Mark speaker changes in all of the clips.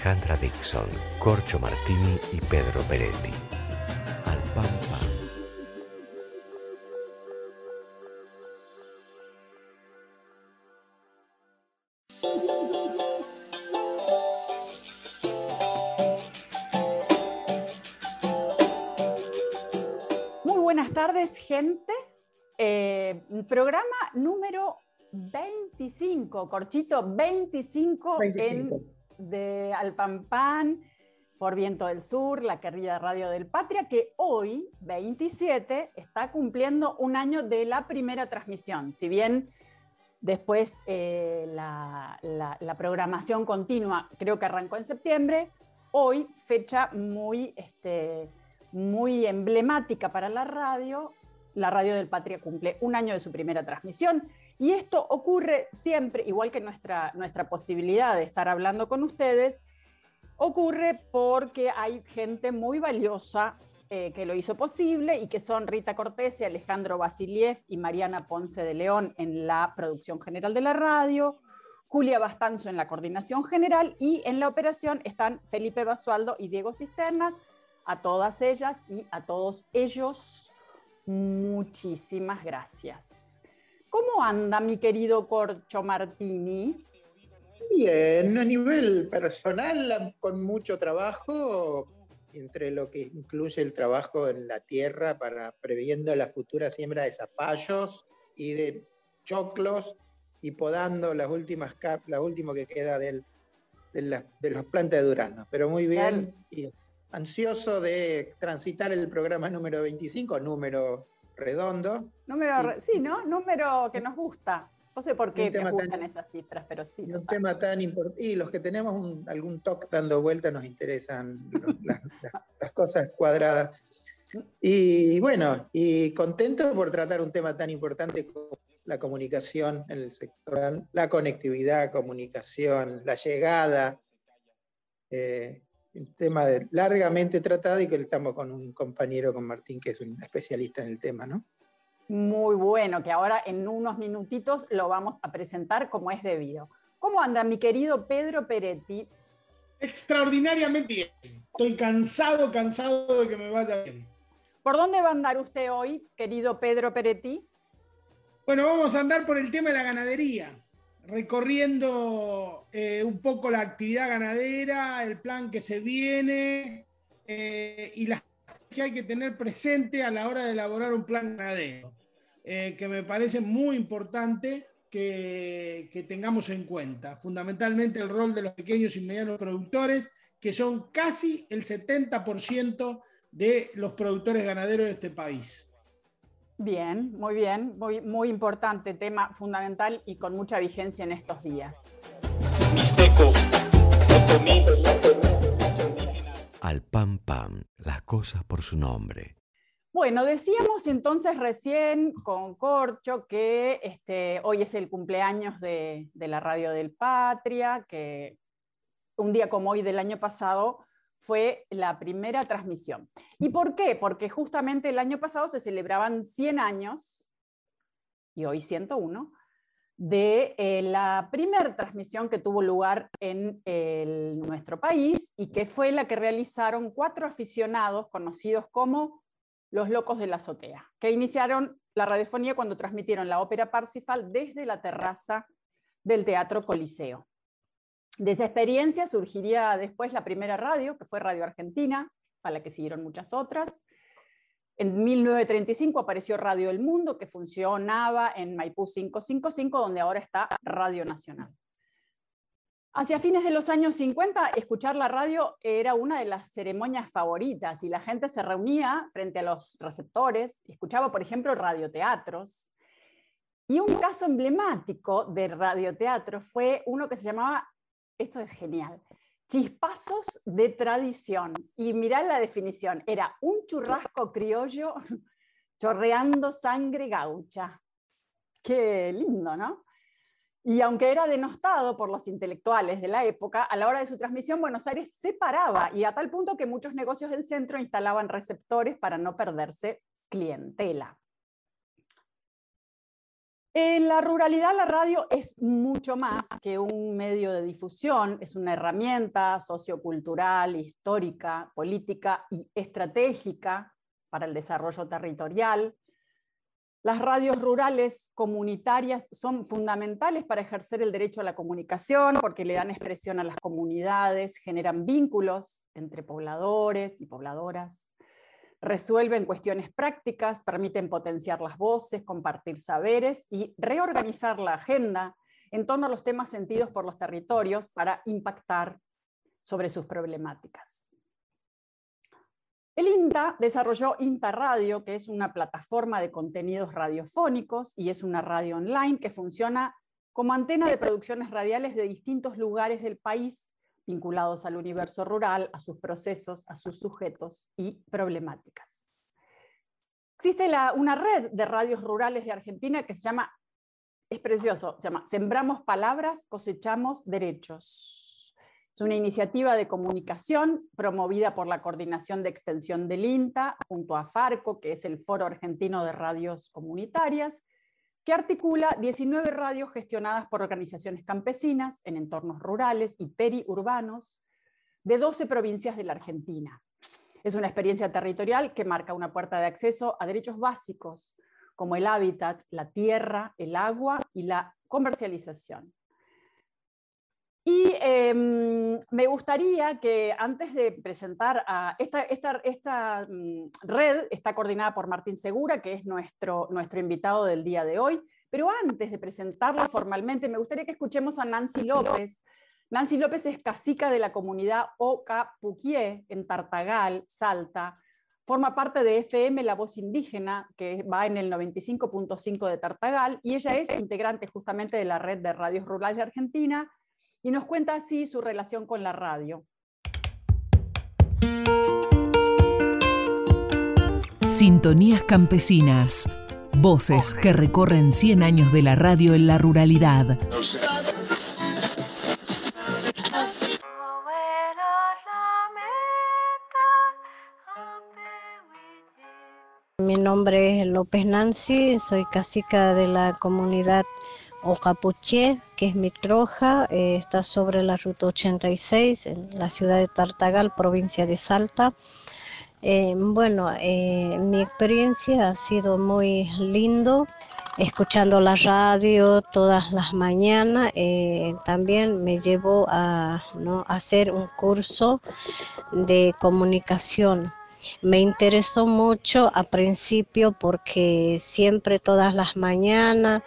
Speaker 1: Alejandra Dixon, Corcho Martini y Pedro Peretti. Al pan pan.
Speaker 2: Muy buenas tardes, gente. Eh, programa número 25, corchito 25,
Speaker 3: 25.
Speaker 2: En, de Alpampan por Viento del Sur, la querida radio del Patria, que hoy, 27, está cumpliendo un año de la primera transmisión. Si bien después eh, la, la- la programación continua creo que arrancó en septiembre, hoy, fecha muy, este, muy emblemática para la radio, la radio del Patria cumple un año de su primera transmisión. Y esto ocurre siempre, igual que nuestra, nuestra posibilidad de estar hablando con ustedes, ocurre porque hay gente muy valiosa eh, que lo hizo posible y que son Rita Cortés y Alejandro Basiliev y Mariana Ponce de León en la producción general de la radio, Julia Bastanzo en la coordinación general y en la operación están Felipe Basualdo y Diego Cisternas. A todas ellas y a todos ellos, muchísimas gracias. ¿Cómo anda mi querido Corcho Martini?
Speaker 3: Bien, a nivel personal, con mucho trabajo, entre lo que incluye el trabajo en la tierra para previendo la futura siembra de zapallos y de choclos y podando las últimas cap- la último que queda del, de, la- de los plantas de durazno. Pero muy bien, y ansioso de transitar el programa número 25, número redondo.
Speaker 2: Número,
Speaker 3: Y-
Speaker 2: sí, ¿no? Número que nos gusta. No sé por qué nos
Speaker 3: tan-
Speaker 2: gustan esas cifras, pero sí.
Speaker 3: Y un tema tan importante. Y los que tenemos un- algún toque dando vuelta nos interesan los- las, las- las cosas cuadradas. Y bueno, y contento por tratar un tema tan importante como la comunicación en el sector, la conectividad, comunicación, la llegada. eh, un tema de- largamente tratado y que estamos con un compañero, con Martín, que es un especialista en el tema, ¿no?
Speaker 2: Muy bueno, que ahora en unos minutitos lo vamos a presentar como es debido. ¿Cómo anda mi querido Pedro Peretti?
Speaker 4: Extraordinariamente bien. Estoy cansado, cansado de que me vaya bien.
Speaker 2: ¿Por dónde va a andar usted hoy, querido Pedro Peretti?
Speaker 4: Bueno, vamos a andar por el tema de la ganadería, recorriendo eh, un poco la actividad ganadera, el plan que se viene eh, y las que hay que tener presente a la hora de elaborar un plan ganadero, eh, que me parece muy importante que, que tengamos en cuenta. Fundamentalmente el rol de los pequeños y medianos productores, que son casi el 70% de los productores ganaderos de este país.
Speaker 2: Bien, muy bien, muy, muy importante, tema fundamental y con mucha vigencia en estos días.
Speaker 1: Al pan pan, las cosas por su nombre.
Speaker 2: Bueno, decíamos entonces recién con Corcho que este, hoy es el cumpleaños de, de la Radio del Patria, que un día como hoy del año pasado fue la primera transmisión. ¿Y por qué? Porque justamente el año pasado se celebraban 100 años, y hoy 101, de eh, la primera transmisión que tuvo lugar en nuestro país y que fue la que realizaron cuatro aficionados conocidos como los Locos de la Azotea, que iniciaron la radiofonía cuando transmitieron la ópera Parsifal desde la terraza del Teatro Coliseo. De esa experiencia surgiría después la primera radio, que fue Radio Argentina, a la que siguieron muchas otras. En 1935 apareció Radio El Mundo, que funcionaba en Maipú 555, donde ahora está Radio Nacional. Hacia fines de los años 50, escuchar la radio era una de las ceremonias favoritas y la gente se reunía frente a los receptores, escuchaba, por ejemplo, radioteatros. Y un caso emblemático de radioteatro fue uno que se llamaba, esto es genial, chispazos de tradición. Y mirá la definición, era un churrasco criollo chorreando sangre gaucha. Qué lindo, ¿no? Y aunque era denostado por los intelectuales de la época, a la hora de su transmisión Buenos Aires se paraba y a tal punto que muchos negocios del centro instalaban receptores para no perderse clientela. En la ruralidad la radio es mucho más que un medio de difusión, es una herramienta sociocultural, histórica, política y estratégica para el desarrollo territorial. Las radios rurales comunitarias son fundamentales para ejercer el derecho a la comunicación porque le dan expresión a las comunidades, generan vínculos entre pobladores y pobladoras resuelven cuestiones prácticas, permiten potenciar las voces, compartir saberes y reorganizar la agenda en torno a los temas sentidos por los territorios para impactar sobre sus problemáticas. El INTA desarrolló INTA Radio, que es una plataforma de contenidos radiofónicos y es una radio online que funciona como antena de producciones radiales de distintos lugares del país vinculados al universo rural, a sus procesos, a sus sujetos y problemáticas. Existe una red de radios rurales de Argentina que se llama, es precioso, se llama Sembramos Palabras, Cosechamos Derechos. Es una iniciativa de comunicación promovida por la Coordinación de Extensión del INTA junto a FARCO, que es el Foro Argentino de Radios Comunitarias, que articula 19 radios gestionadas por organizaciones campesinas en entornos rurales y periurbanos de 12 provincias de la Argentina. Es una experiencia territorial que marca una puerta de acceso a derechos básicos como el hábitat, la tierra, el agua y la comercialización. Y em, me gustaría que antes de presentar a esta, esta, mm, red, está coordinada por Martín Segura, que es nuestro, nuestro invitado del día de hoy, pero antes de presentarla formalmente, me gustaría que escuchemos a Nancy López. Nancy López es casica de la comunidad Oca Puquié en Tartagal, Salta. Forma parte de FM La Voz Indígena, que va en el 95.5 de Tartagal, y ella es integrante justamente de la red de radios rurales de Argentina y nos cuenta así su relación con la radio.
Speaker 5: Sintonías campesinas. Voces que recorren 100 años de la radio en la ruralidad.
Speaker 6: Mi nombre es López Nancy, soy cacica de la comunidad o Capuché, que es mi troja, eh, está sobre la ruta 86 en la ciudad de Tartagal, provincia de Salta. Eh, bueno, eh, mi experiencia ha sido muy lindo, escuchando la radio todas las mañanas. también me llevó a ¿no? hacer un curso de comunicación. Me interesó mucho a principio porque siempre todas las mañanas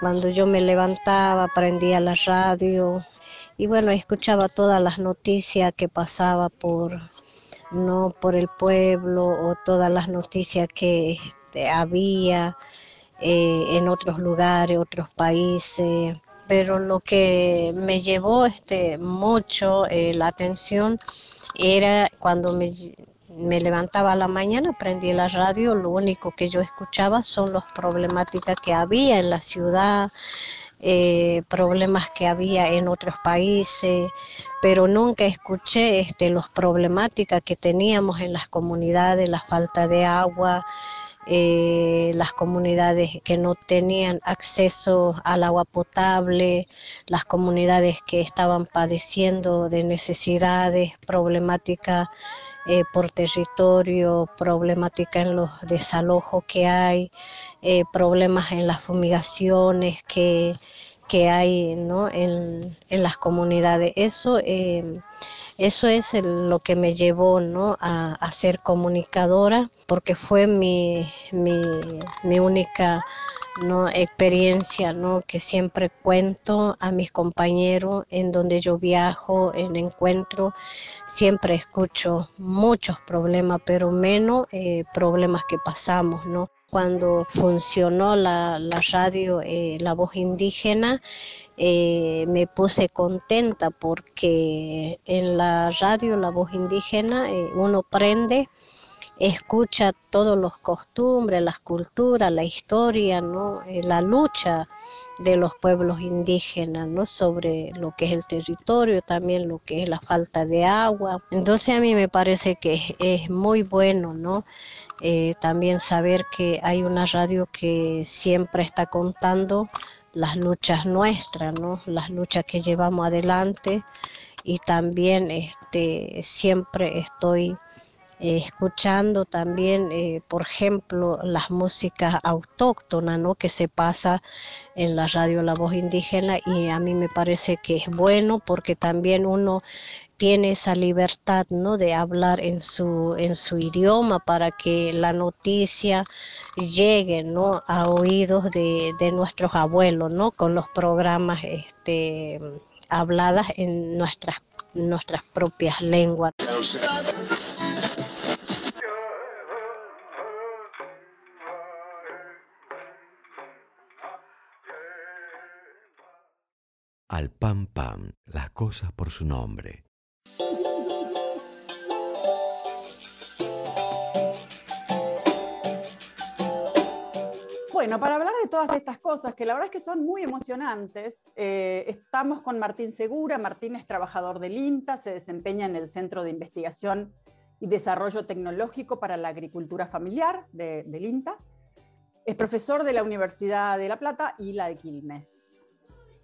Speaker 6: cuando yo me levantaba, prendía la radio y bueno, escuchaba todas las noticias que pasaba por no por el pueblo o todas las noticias que este, había eh, en otros lugares, otros países. Pero lo que me llevó este, mucho eh, la atención era cuando me, me levantaba a la mañana, prendí la radio, lo único que yo escuchaba son las problemáticas que había en la ciudad, eh, problemas que había en otros países, pero nunca escuché este, las problemáticas que teníamos en las comunidades, la falta de agua, eh, las comunidades que no tenían acceso al agua potable, las comunidades que estaban padeciendo de necesidades, problemáticas eh, por territorio, problemática en los desalojos que hay, eh, problemas en las fumigaciones que, hay en, las comunidades. Eso, eh, eso es lo que me llevó ¿no? a, ser comunicadora, porque fue mi, mi, mi única ¿no? experiencia ¿no? que siempre cuento a mis compañeros en donde yo viajo, en encuentro, siempre escucho muchos problemas, pero menos eh, problemas que pasamos, ¿no? Cuando funcionó la, radio, eh, la voz indígena, eh, me puse contenta porque en la radio La Voz Indígena eh, uno prende escucha todos los costumbres, las culturas, la historia, ¿no? La lucha de los pueblos indígenas, ¿no? sobre lo que es el territorio, también lo que es la falta de agua. Entonces a mí me parece que es, muy bueno, ¿no? Eh, también saber que hay una radio que siempre está contando las luchas nuestras, ¿no? las luchas que llevamos adelante y también este, siempre estoy eh, escuchando también, eh, por ejemplo, las músicas autóctonas, ¿no? Que se pasa en la radio La Voz Indígena y a mí me parece que es bueno porque también uno tiene esa libertad, ¿no? De hablar en su, en su idioma para que la noticia llegue, ¿no? A oídos de, de nuestros abuelos, ¿no? Con los programas, este habladas en nuestras nuestras propias lenguas.
Speaker 1: al pam pam, las cosas por su nombre.
Speaker 2: Bueno, para hablar de todas estas cosas, que la verdad es que son muy emocionantes, eh, estamos con Martín Segura. Martín es trabajador del INTA, se desempeña en el Centro de Investigación y Desarrollo Tecnológico para la Agricultura Familiar del INTA. Es profesor de la Universidad de La Plata y la de Quilmes.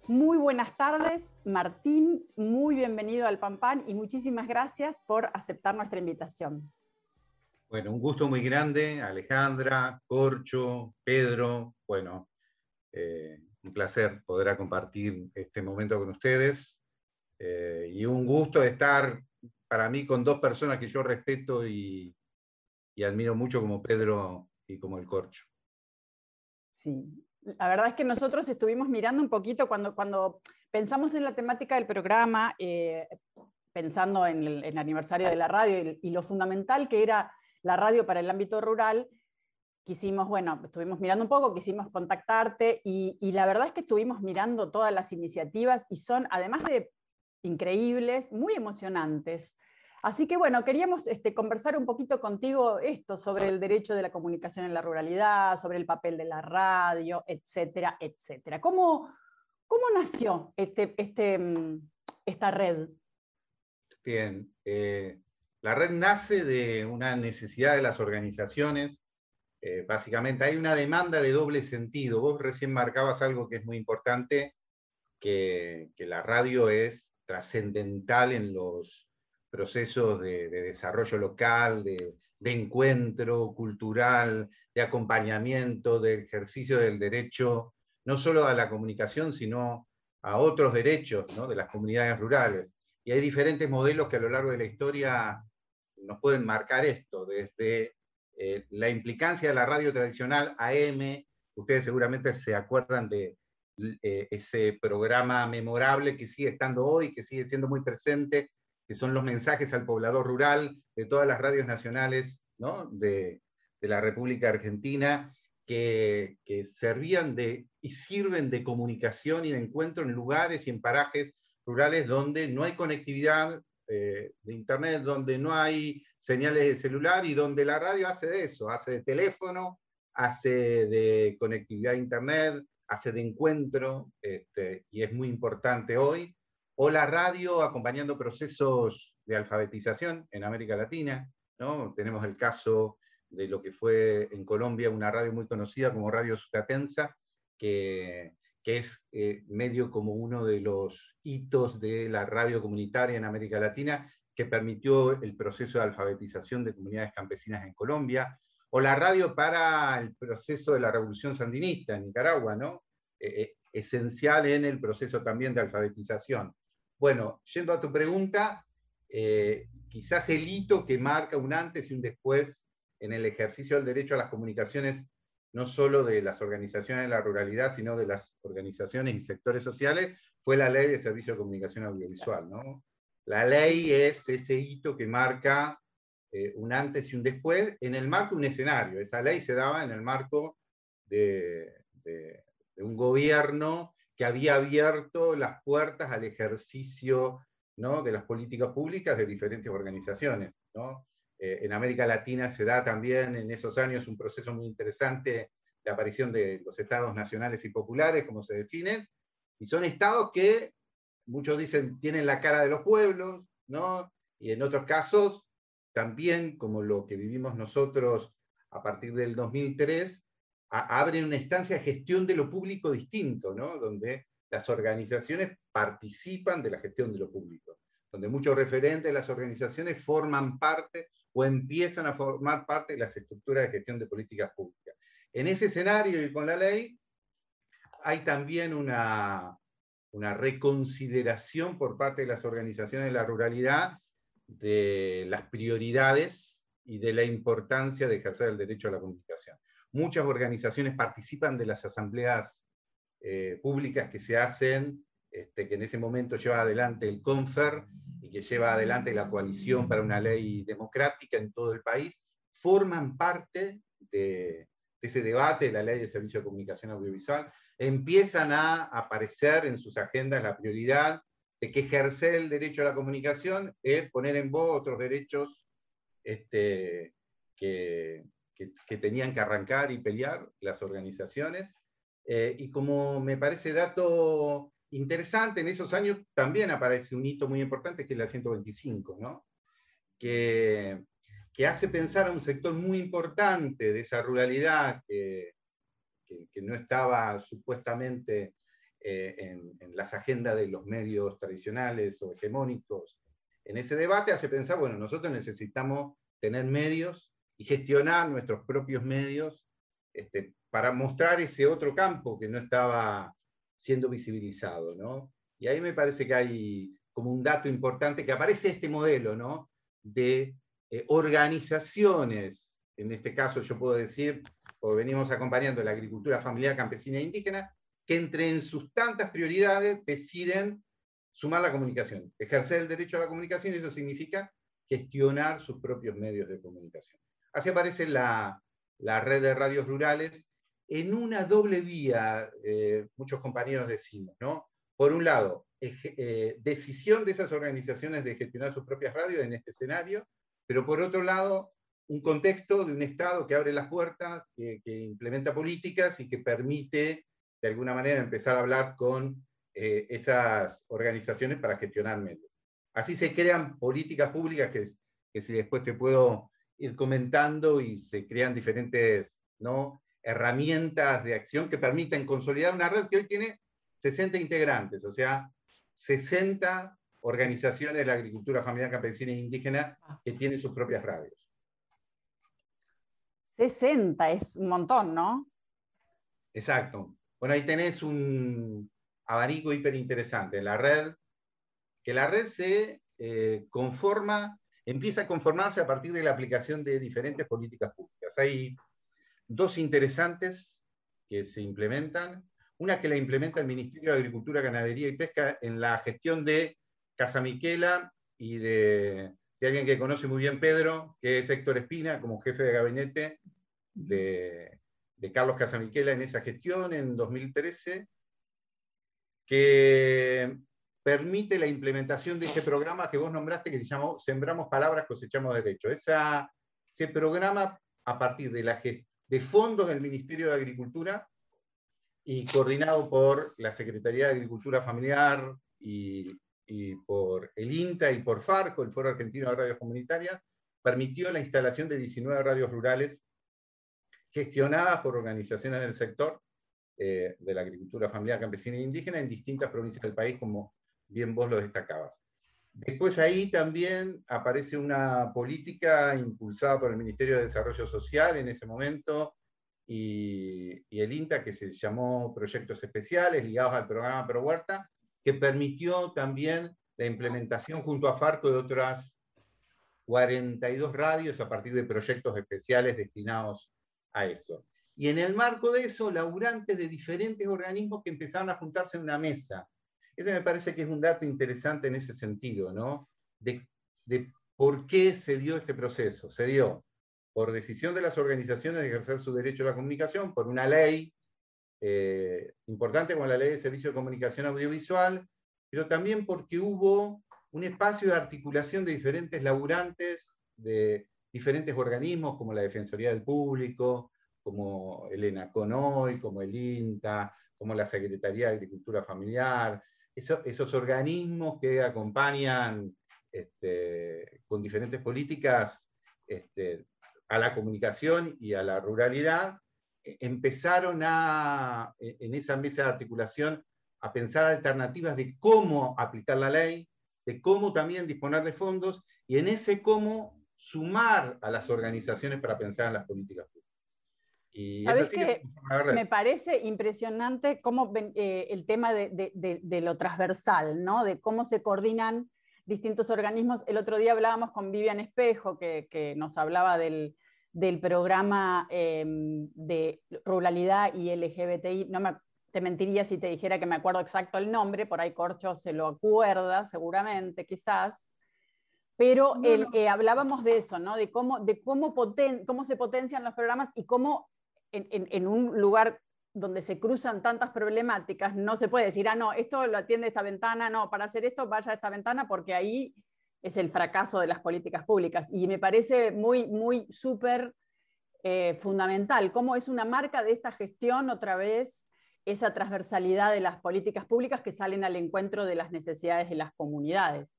Speaker 2: Muy buenas tardes, Martín. Muy bienvenido al PAN y muchísimas gracias por aceptar nuestra invitación.
Speaker 7: Bueno, un gusto muy grande, Alejandra, Corcho, Pedro. Bueno, eh, un placer poder compartir este momento con ustedes. Eh, y un gusto estar para mí con dos personas que yo respeto y, y admiro mucho como Pedro y como el Corcho.
Speaker 2: Sí, la verdad es que nosotros estuvimos mirando un poquito cuando, cuando pensamos en la temática del programa, eh, pensando en el, aniversario de la radio y, lo fundamental que era la radio para el ámbito rural, quisimos, bueno, estuvimos mirando un poco, quisimos contactarte y, la verdad es que estuvimos mirando todas las iniciativas y son, además de increíbles, muy emocionantes. Así que bueno, queríamos este, conversar un poquito contigo esto sobre el derecho de la comunicación en la ruralidad, sobre el papel de la radio, etcétera, etcétera. ¿Cómo, cómo nació este, este, mm, esta red?
Speaker 7: Bien, eh, la red nace de una necesidad de las organizaciones. Eh, básicamente hay una demanda de doble sentido. Vos recién marcabas algo que es muy importante, que, que la radio es trascendental en los procesos de, desarrollo local, de, encuentro cultural, de acompañamiento, de ejercicio del derecho, no solo a la comunicación, sino a otros derechos de las comunidades rurales. Y hay diferentes modelos que a lo largo de la historia nos pueden marcar esto, desde eh, la implicancia de la radio tradicional AM, ustedes seguramente se acuerdan de eh, ese programa memorable que sigue estando hoy, que sigue siendo muy presente, que son los mensajes al poblador rural de todas las radios nacionales de, la República Argentina, que, servían de y sirven de comunicación y de encuentro en lugares y en parajes rurales donde no hay conectividad eh, de Internet, donde no hay señales de celular y donde la radio hace de eso, hace de teléfono, hace de conectividad a Internet, hace de encuentro, este, y es muy importante hoy o la radio acompañando procesos de alfabetización en América Latina. ¿no? Tenemos el caso de lo que fue en Colombia una radio muy conocida como Radio Sucatensa, que, que es eh, medio como uno de los hitos de la radio comunitaria en América Latina, que permitió el proceso de alfabetización de comunidades campesinas en Colombia, o la radio para el proceso de la revolución sandinista en Nicaragua, ¿no? Eh, eh, esencial en el proceso también de alfabetización. Bueno, yendo a tu pregunta, quizás el hito que marca un antes y un después en el ejercicio del derecho a las comunicaciones, no solo de las organizaciones de la ruralidad, sino de las organizaciones y sectores sociales, fue la ley de servicio de comunicación audiovisual. ¿no? La ley es ese hito que marca eh, un antes y un después en el marco de un escenario. Esa ley se daba en el marco de un gobierno que había abierto las puertas al ejercicio ¿no? de las políticas públicas de diferentes organizaciones. ¿no? Eh, en América Latina se da también en esos años un proceso muy interesante de aparición de los estados nacionales y populares, como se definen, y son estados que muchos dicen tienen la cara de los pueblos, ¿no? y en otros casos también, como lo que vivimos nosotros a partir del 2003, abren una estancia de gestión de lo público distinto, ¿no? donde las organizaciones participan de la gestión de lo público, donde muchos referentes de las organizaciones forman parte o empiezan a formar parte de las estructuras de gestión de políticas públicas. En ese escenario y con la ley, hay también una, una reconsideración por parte de las organizaciones de la ruralidad de las prioridades y de la importancia de ejercer el derecho a la comunicación. Muchas organizaciones participan de las asambleas eh, públicas que se hacen, este, que en ese momento lleva adelante el CONFER y que lleva adelante la coalición para una ley democrática en todo el país, forman parte de, ese debate de la ley de servicio de comunicación audiovisual, empiezan a aparecer en sus agendas la prioridad de que ejercer el derecho a la comunicación es poner en voz otros derechos este, que, tenían que arrancar y pelear las organizaciones. Eh, y como me parece dato interesante, en esos años también aparece un hito muy importante que es la 125, ¿no? que, hace pensar a un sector muy importante de esa ruralidad que, que, no estaba supuestamente eh, en, en, las agendas de los medios tradicionales o hegemónicos. En ese debate hace pensar, bueno, nosotros necesitamos tener medios y gestionar nuestros propios medios este, para mostrar ese otro campo que no estaba siendo visibilizado. ¿no? Y ahí me parece que hay como un dato importante que aparece este modelo ¿no? de eh, organizaciones, en este caso yo puedo decir, o venimos acompañando la agricultura familiar campesina e indígena, que entre en sus tantas prioridades deciden sumar la comunicación, ejercer el derecho a la comunicación, y eso significa gestionar sus propios medios de comunicación. Así aparece la, red de radios rurales en una doble vía, eh, muchos compañeros decimos, ¿no? Por un lado, eh, decisión de esas organizaciones de gestionar sus propias radios en este escenario, pero por otro lado, un contexto de un Estado que abre las puertas, que, implementa políticas y que permite, de alguna manera, empezar a hablar con eh, esas organizaciones para gestionar medios. Así se crean políticas públicas que, que si después te puedo ir comentando y se crean diferentes ¿no? Herramientas de acción que permiten consolidar una red que hoy tiene 60 integrantes, o sea, 60 organizaciones de la agricultura familiar campesina e indígena que tienen sus propias radios.
Speaker 2: 60 es un montón, ¿no?
Speaker 7: Exacto. Bueno, ahí tenés un abanico hiper interesante. La red, que la red se eh, conforma empieza a conformarse a partir de la aplicación de diferentes políticas públicas. Hay dos interesantes que se implementan. Una que la implementa el Ministerio de Agricultura, Ganadería y Pesca en la gestión de Casa Miquela y de, alguien que conoce muy bien Pedro, que es Héctor Espina, como jefe de gabinete de, de Carlos Casamiquela en esa gestión en 2013, que permite la implementación de ese programa que vos nombraste que se llamó Sembramos Palabras, Cosechamos Derecho. Esa, ese programa, a partir de, la, de fondos del Ministerio de Agricultura y coordinado por la Secretaría de Agricultura Familiar y, por el INTA y por FARCO, el Foro Argentino de Radios Comunitarias, permitió la instalación de 19 radios rurales gestionadas por organizaciones del sector eh, de la agricultura familiar campesina e indígena en distintas provincias del país, como bien vos lo destacabas. Después ahí también aparece una política impulsada por el Ministerio de Desarrollo Social en ese momento y, el INTA que se llamó Proyectos Especiales ligados al programa Pro que permitió también la implementación junto a Farco de otras 42 radios a partir de proyectos especiales destinados a eso. Y en el marco de eso, laburantes de diferentes organismos que empezaron a juntarse en una mesa ese me parece que es un dato interesante en ese sentido, ¿no? De, por qué se dio este proceso. Se dio por decisión de las organizaciones de ejercer su derecho a la comunicación, por una ley eh, importante como la ley de servicio de comunicación audiovisual, pero también porque hubo un espacio de articulación de diferentes laburantes, de diferentes organismos como la Defensoría del Público, como el ENACONOI, como el INTA, como la Secretaría de Agricultura Familiar, esos organismos que acompañan este, con diferentes políticas este, a la comunicación y a la ruralidad, e, empezaron a, e, en esa mesa de articulación a pensar alternativas de cómo aplicar la ley, de cómo también disponer de fondos y en ese cómo sumar a las organizaciones para pensar en las políticas públicas.
Speaker 2: Y que me parece impresionante cómo eh, el tema de, lo transversal, ¿no? de cómo se coordinan distintos organismos. El otro día hablábamos con Vivian Espejo, que, nos hablaba del, programa em, de ruralidad y LGBTI. No me, te mentiría si te dijera que me acuerdo exacto el nombre, por ahí Corcho se lo acuerda seguramente, quizás. Pero eh, hablábamos de eso, ¿no? de, cómo, de cómo, cómo se potencian los programas y cómo en, un lugar donde se cruzan tantas problemáticas, no se puede decir, ah, no, esto lo atiende esta ventana, no, para hacer esto vaya a esta ventana, porque ahí es el fracaso de las políticas públicas. Y me parece muy, muy súper eh, fundamental, cómo es una marca de esta gestión otra vez esa transversalidad de las políticas públicas que salen al encuentro de las necesidades de las comunidades.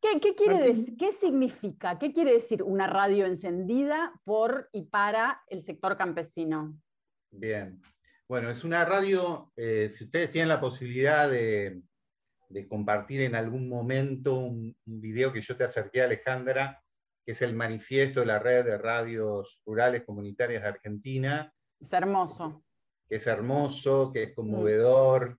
Speaker 2: ¿Qué, qué quiere decir, ¿Qué significa? ¿Qué quiere decir una radio encendida por y para el sector campesino?
Speaker 7: Bien. Bueno, es una radio, eh, si ustedes tienen la posibilidad de, compartir en algún momento un, video que yo te acerqué, Alejandra, que es el manifiesto de la red de radios rurales comunitarias de Argentina.
Speaker 2: Es hermoso.
Speaker 7: Que es hermoso, que es conmovedor,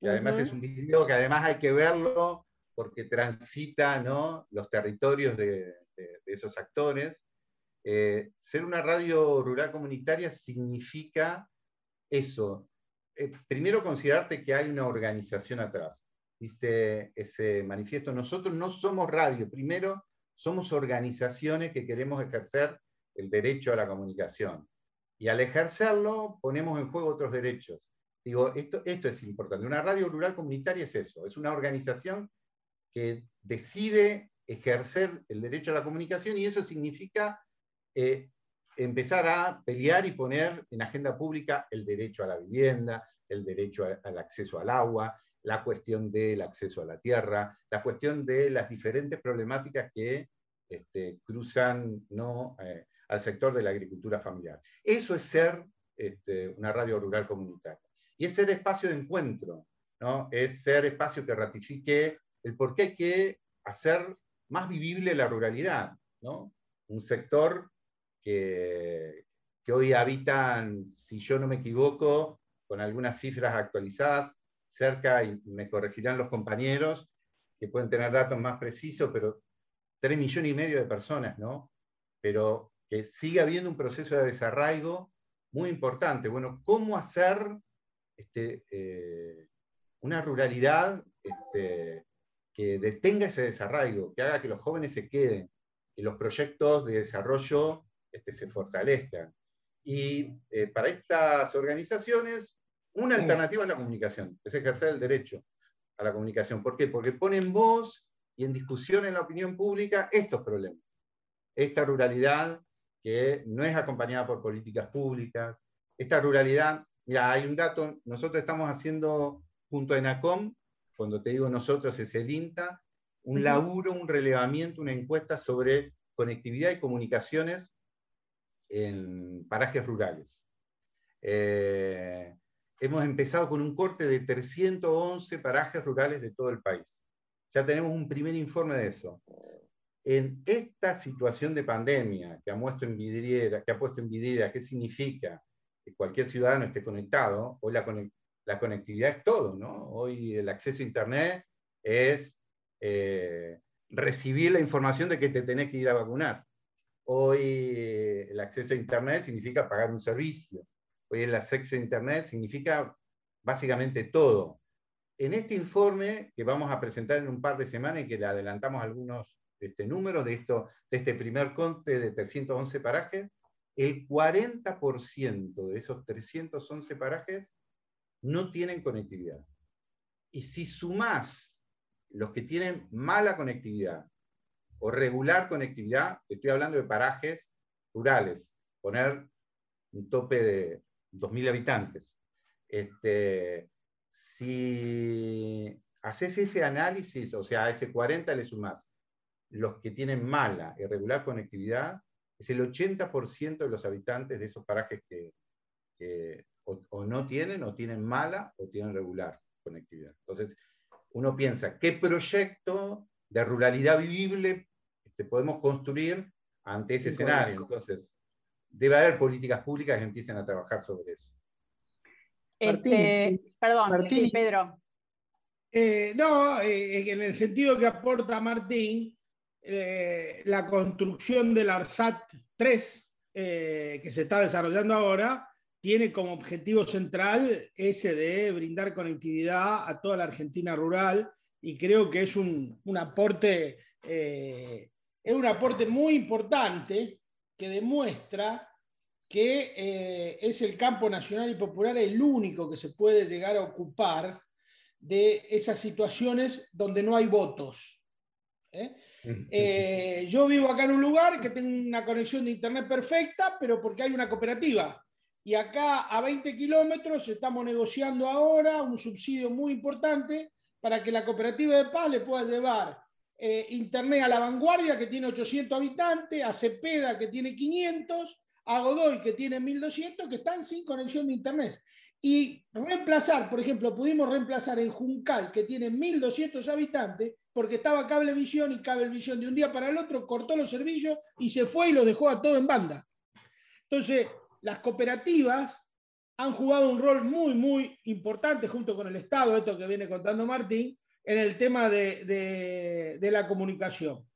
Speaker 7: y además es un video que además hay que verlo porque transita ¿no? los territorios de esos actores. Eh, ser una radio rural comunitaria significa eso. Eh, primero considerarte que hay una organización atrás. Dice ese manifiesto, nosotros no somos radio, primero somos organizaciones que queremos ejercer el derecho a la comunicación. Y al ejercerlo ponemos en juego otros derechos. Digo, esto, esto es importante. Una radio rural comunitaria es eso, es una organización que decide ejercer el derecho a la comunicación y eso significa eh, empezar a pelear y poner en agenda pública el derecho a la vivienda, el derecho al acceso al agua, la cuestión del acceso a la tierra, la cuestión de las diferentes problemáticas que este, cruzan ¿no? Eh, al sector de la agricultura familiar. Eso es ser este, una radio rural comunitaria. Y es ser espacio de encuentro, ¿no? es ser espacio que ratifique el por qué hay que hacer más vivible la ruralidad. ¿no? Un sector que, hoy habitan, si yo no me equivoco, con algunas cifras actualizadas, cerca, y me corregirán los compañeros, que pueden tener datos más precisos, pero 3 millones y medio de personas, ¿no? Pero que sigue habiendo un proceso de desarraigo muy importante. Bueno, ¿cómo hacer este, eh, una ruralidad este, que detenga ese desarraigo, que haga que los jóvenes se queden, que los proyectos de desarrollo este, se fortalezcan. Y eh, para estas organizaciones, una alternativa es la comunicación, es ejercer el derecho a la comunicación. ¿Por qué? Porque ponen voz y en discusión en la opinión pública estos problemas. Esta ruralidad que no es acompañada por políticas públicas, esta ruralidad, mira, hay un dato, nosotros estamos haciendo junto a ENACOM, cuando te digo nosotros es el INTA, un laburo, un relevamiento, una encuesta sobre conectividad y comunicaciones en parajes rurales. Eh, hemos empezado con un corte de 311 parajes rurales de todo el país. Ya tenemos un primer informe de eso. En esta situación de pandemia que ha, puesto en vidriera, que ha puesto en vidriera qué significa que cualquier ciudadano esté conectado, hoy la, la conectividad es todo, ¿no? Hoy el acceso a Internet es eh, recibir la información de que te tenés que ir a vacunar. Hoy eh, el acceso a Internet significa pagar un servicio. Hoy el acceso a Internet significa básicamente todo. En este informe que vamos a presentar en un par de semanas y que le adelantamos algunos este, números de, esto, de este primer conte de 311 parajes, el 40% de esos 311 parajes no tienen conectividad. Y si sumás los que tienen mala conectividad o regular conectividad, estoy hablando de parajes rurales, poner un tope de 2.000 habitantes. Este, si haces ese análisis, o sea, a ese 40 le sumás los que tienen mala y regular conectividad, es el 80% de los habitantes de esos parajes que, o, no tienen, o tienen mala, o tienen regular conectividad. Entonces, uno piensa, ¿qué proyecto de ruralidad vivible este, podemos construir ante ese escenario? Entonces, debe haber políticas públicas que empiecen a trabajar sobre eso.
Speaker 2: Este, perdón, Martín, Pedro.
Speaker 4: Eh, no, eh, en el sentido que aporta Martín, eh, la construcción del ARSAT 3, que se está desarrollando ahora, tiene como objetivo central ese de brindar conectividad a toda la Argentina rural y creo que es un, aporte, es un aporte muy importante que demuestra que es el campo nacional y popular el único que se puede llegar a ocupar de esas situaciones donde no hay votos. ¿eh? Eh, yo vivo acá en un lugar que tengo una conexión de internet perfecta, pero porque hay una cooperativa. Y acá a 20 kilómetros estamos negociando ahora un subsidio muy importante para que la cooperativa de paz le pueda llevar eh, internet a la vanguardia, que tiene 800 habitantes, a Cepeda, que tiene 500, a Godoy, que tiene 1200, que están sin conexión de internet y reemplazar, por ejemplo, pudimos reemplazar en Juncal, que tiene 1.200 habitantes, porque estaba Cablevisión y Cablevisión de un día para el otro cortó los servicios y se fue y los dejó a todo en banda. Entonces, las cooperativas han jugado un rol muy, muy importante junto con el Estado, esto que viene contando Martín, en el tema de, la comunicación.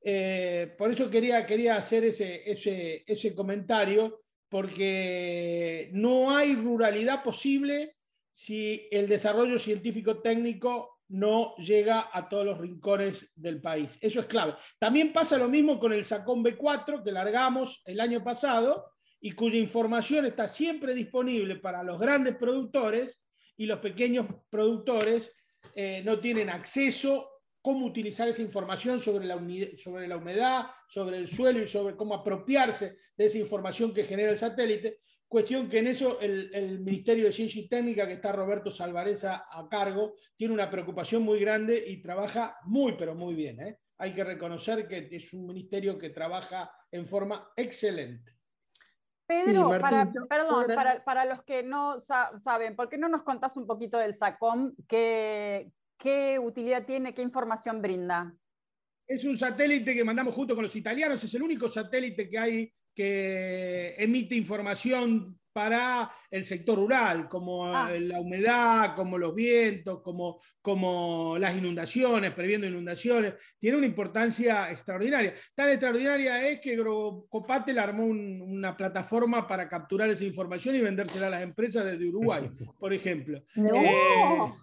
Speaker 4: Eh, por eso quería, quería hacer ese, ese, ese comentario porque no hay ruralidad posible si el desarrollo científico técnico no llega a todos los rincones del país. Eso es clave. También pasa lo mismo con el SACOM B4 que largamos el año pasado y cuya información está siempre disponible para los grandes productores y los pequeños productores eh, no tienen acceso cómo utilizar esa información sobre la, sobre la humedad, sobre el suelo y sobre cómo apropiarse de esa información que genera el satélite. Cuestión que en eso el, Ministerio de Ciencia y Técnica, que está Roberto Salvareza a cargo, tiene una preocupación muy grande y trabaja muy, pero muy bien. ¿eh? Hay que reconocer que es un ministerio que trabaja en forma excelente.
Speaker 2: Pedro, perdón, para, los que no saben, ¿por qué no nos contás un poquito del SACOM? ¿Qué, ¿Qué utilidad tiene? ¿Qué información brinda?
Speaker 4: Es un satélite que mandamos junto con los italianos, es el único satélite que hay que emite información para el sector rural, como ah. la humedad, como los vientos, como, como las inundaciones, previendo inundaciones. Tiene una importancia extraordinaria. Tan extraordinaria es que Copatel armó una plataforma para capturar esa información y vendérsela a las empresas desde Uruguay, por ejemplo.
Speaker 2: No.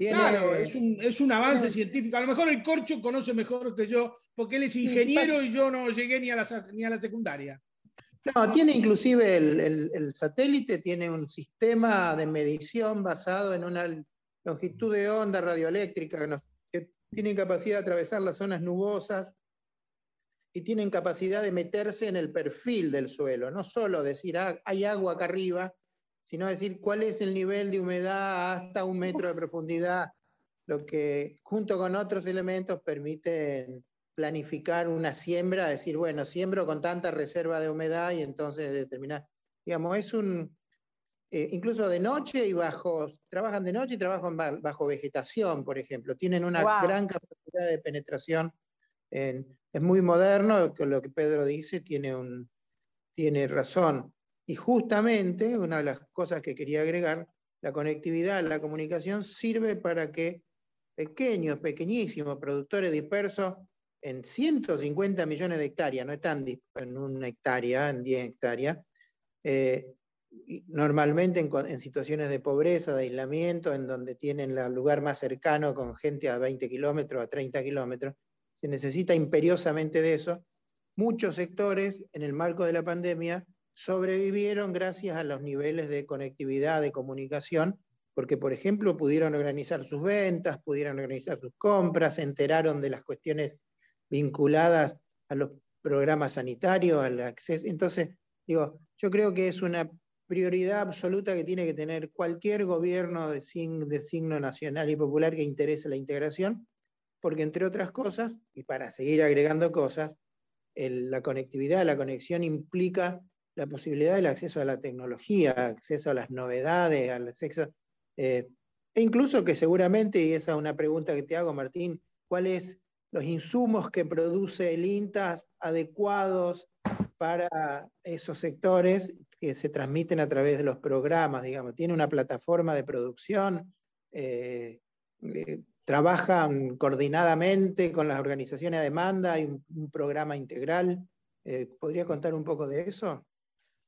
Speaker 2: Eh,
Speaker 4: claro, es un, avance científico. A lo mejor el Corcho conoce mejor que yo, porque él es ingeniero y yo no llegué ni a la, ni a la secundaria.
Speaker 3: No, tiene inclusive el, satélite, tiene un sistema de medición basado en una longitud de onda radioeléctrica que, que tiene capacidad de atravesar las zonas nubosas y tienen capacidad de meterse en el perfil del suelo, no solo decir, ah, hay agua acá arriba, sino decir cuál es el nivel de humedad hasta un metro de profundidad, lo que junto con otros elementos permiten planificar una siembra, decir, bueno, siembro con tanta reserva de humedad y entonces determinar, digamos, es un, eh, incluso de noche y bajo, trabajan de noche y trabajan bajo vegetación, por ejemplo, tienen una gran capacidad de penetración, es muy moderno, con lo que Pedro dice, tiene, un, tiene razón. Y justamente, una de las cosas que quería agregar, la conectividad, la comunicación sirve para que pequeños, pequeñísimos productores dispersos en 150 millones de hectáreas, no están en una hectárea, en 10 hectáreas, eh, normalmente en, situaciones de pobreza, de aislamiento, en donde tienen el lugar más cercano con gente a 20 kilómetros, a 30 kilómetros, se necesita imperiosamente de eso, muchos sectores en el marco de la pandemia sobrevivieron gracias a los niveles de conectividad, de comunicación, porque, por ejemplo, pudieron organizar sus ventas, pudieron organizar sus compras, se enteraron de las cuestiones vinculadas a los programas sanitarios, al acceso. Entonces, digo, yo creo que es una prioridad absoluta que tiene que tener cualquier gobierno de, signo nacional y popular que interese la integración, porque entre otras cosas, y para seguir agregando cosas, la conectividad, la conexión implica la posibilidad del acceso a la tecnología, acceso a las novedades, al acceso, eh, e incluso que seguramente, y esa es una pregunta que te hago, Martín, ¿cuáles los insumos que produce el INTAS adecuados para esos sectores que se transmiten a través de los programas, digamos? ¿Tiene una plataforma de producción? Eh, eh, ¿Trabajan coordinadamente con las organizaciones de demanda? ¿Hay un, programa integral? ¿Podría contar un poco de eso?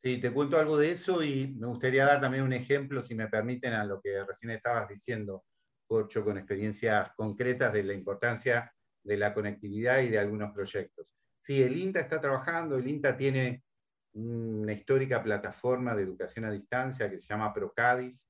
Speaker 7: Sí, te cuento algo de eso y me gustaría dar también un ejemplo, si me permiten, a lo que recién estabas diciendo, Corcho, con experiencias concretas de la importancia de la conectividad y de algunos proyectos. Sí, el INTA está trabajando, el INTA tiene una histórica plataforma de educación a distancia que se llama Procadis,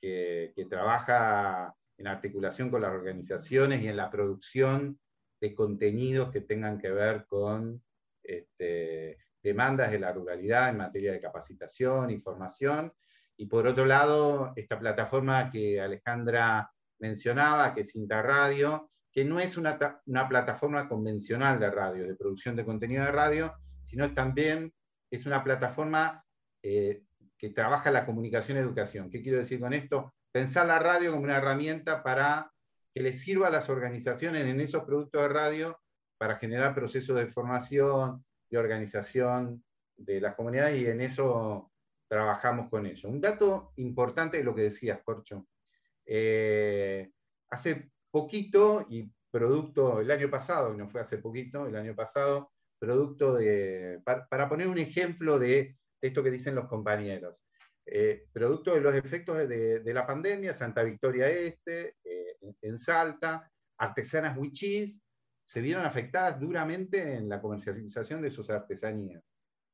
Speaker 7: que, que trabaja en articulación con las organizaciones y en la producción de contenidos que tengan que ver con este, demandas de la ruralidad en materia de capacitación y formación. Y por otro lado, esta plataforma que Alejandra mencionaba, que es Interradio, que no es una, una, plataforma convencional de radio, de producción de contenido de radio, sino también es una plataforma eh, que trabaja la comunicación y educación. ¿Qué quiero decir con esto? Pensar la radio como una herramienta para que le sirva a las organizaciones en esos productos de radio para generar procesos de formación, de organización de las comunidades y en eso trabajamos con ellos. Un dato importante de lo que decías, Corcho. Eh, hace poquito, y producto, el año pasado, no fue hace poquito, el año pasado, producto de, para, poner un ejemplo de, esto que dicen los compañeros, eh, producto de los efectos de, la pandemia, Santa Victoria Este, eh, en Salta, artesanas Wichis, se vieron afectadas duramente en la comercialización de sus artesanías.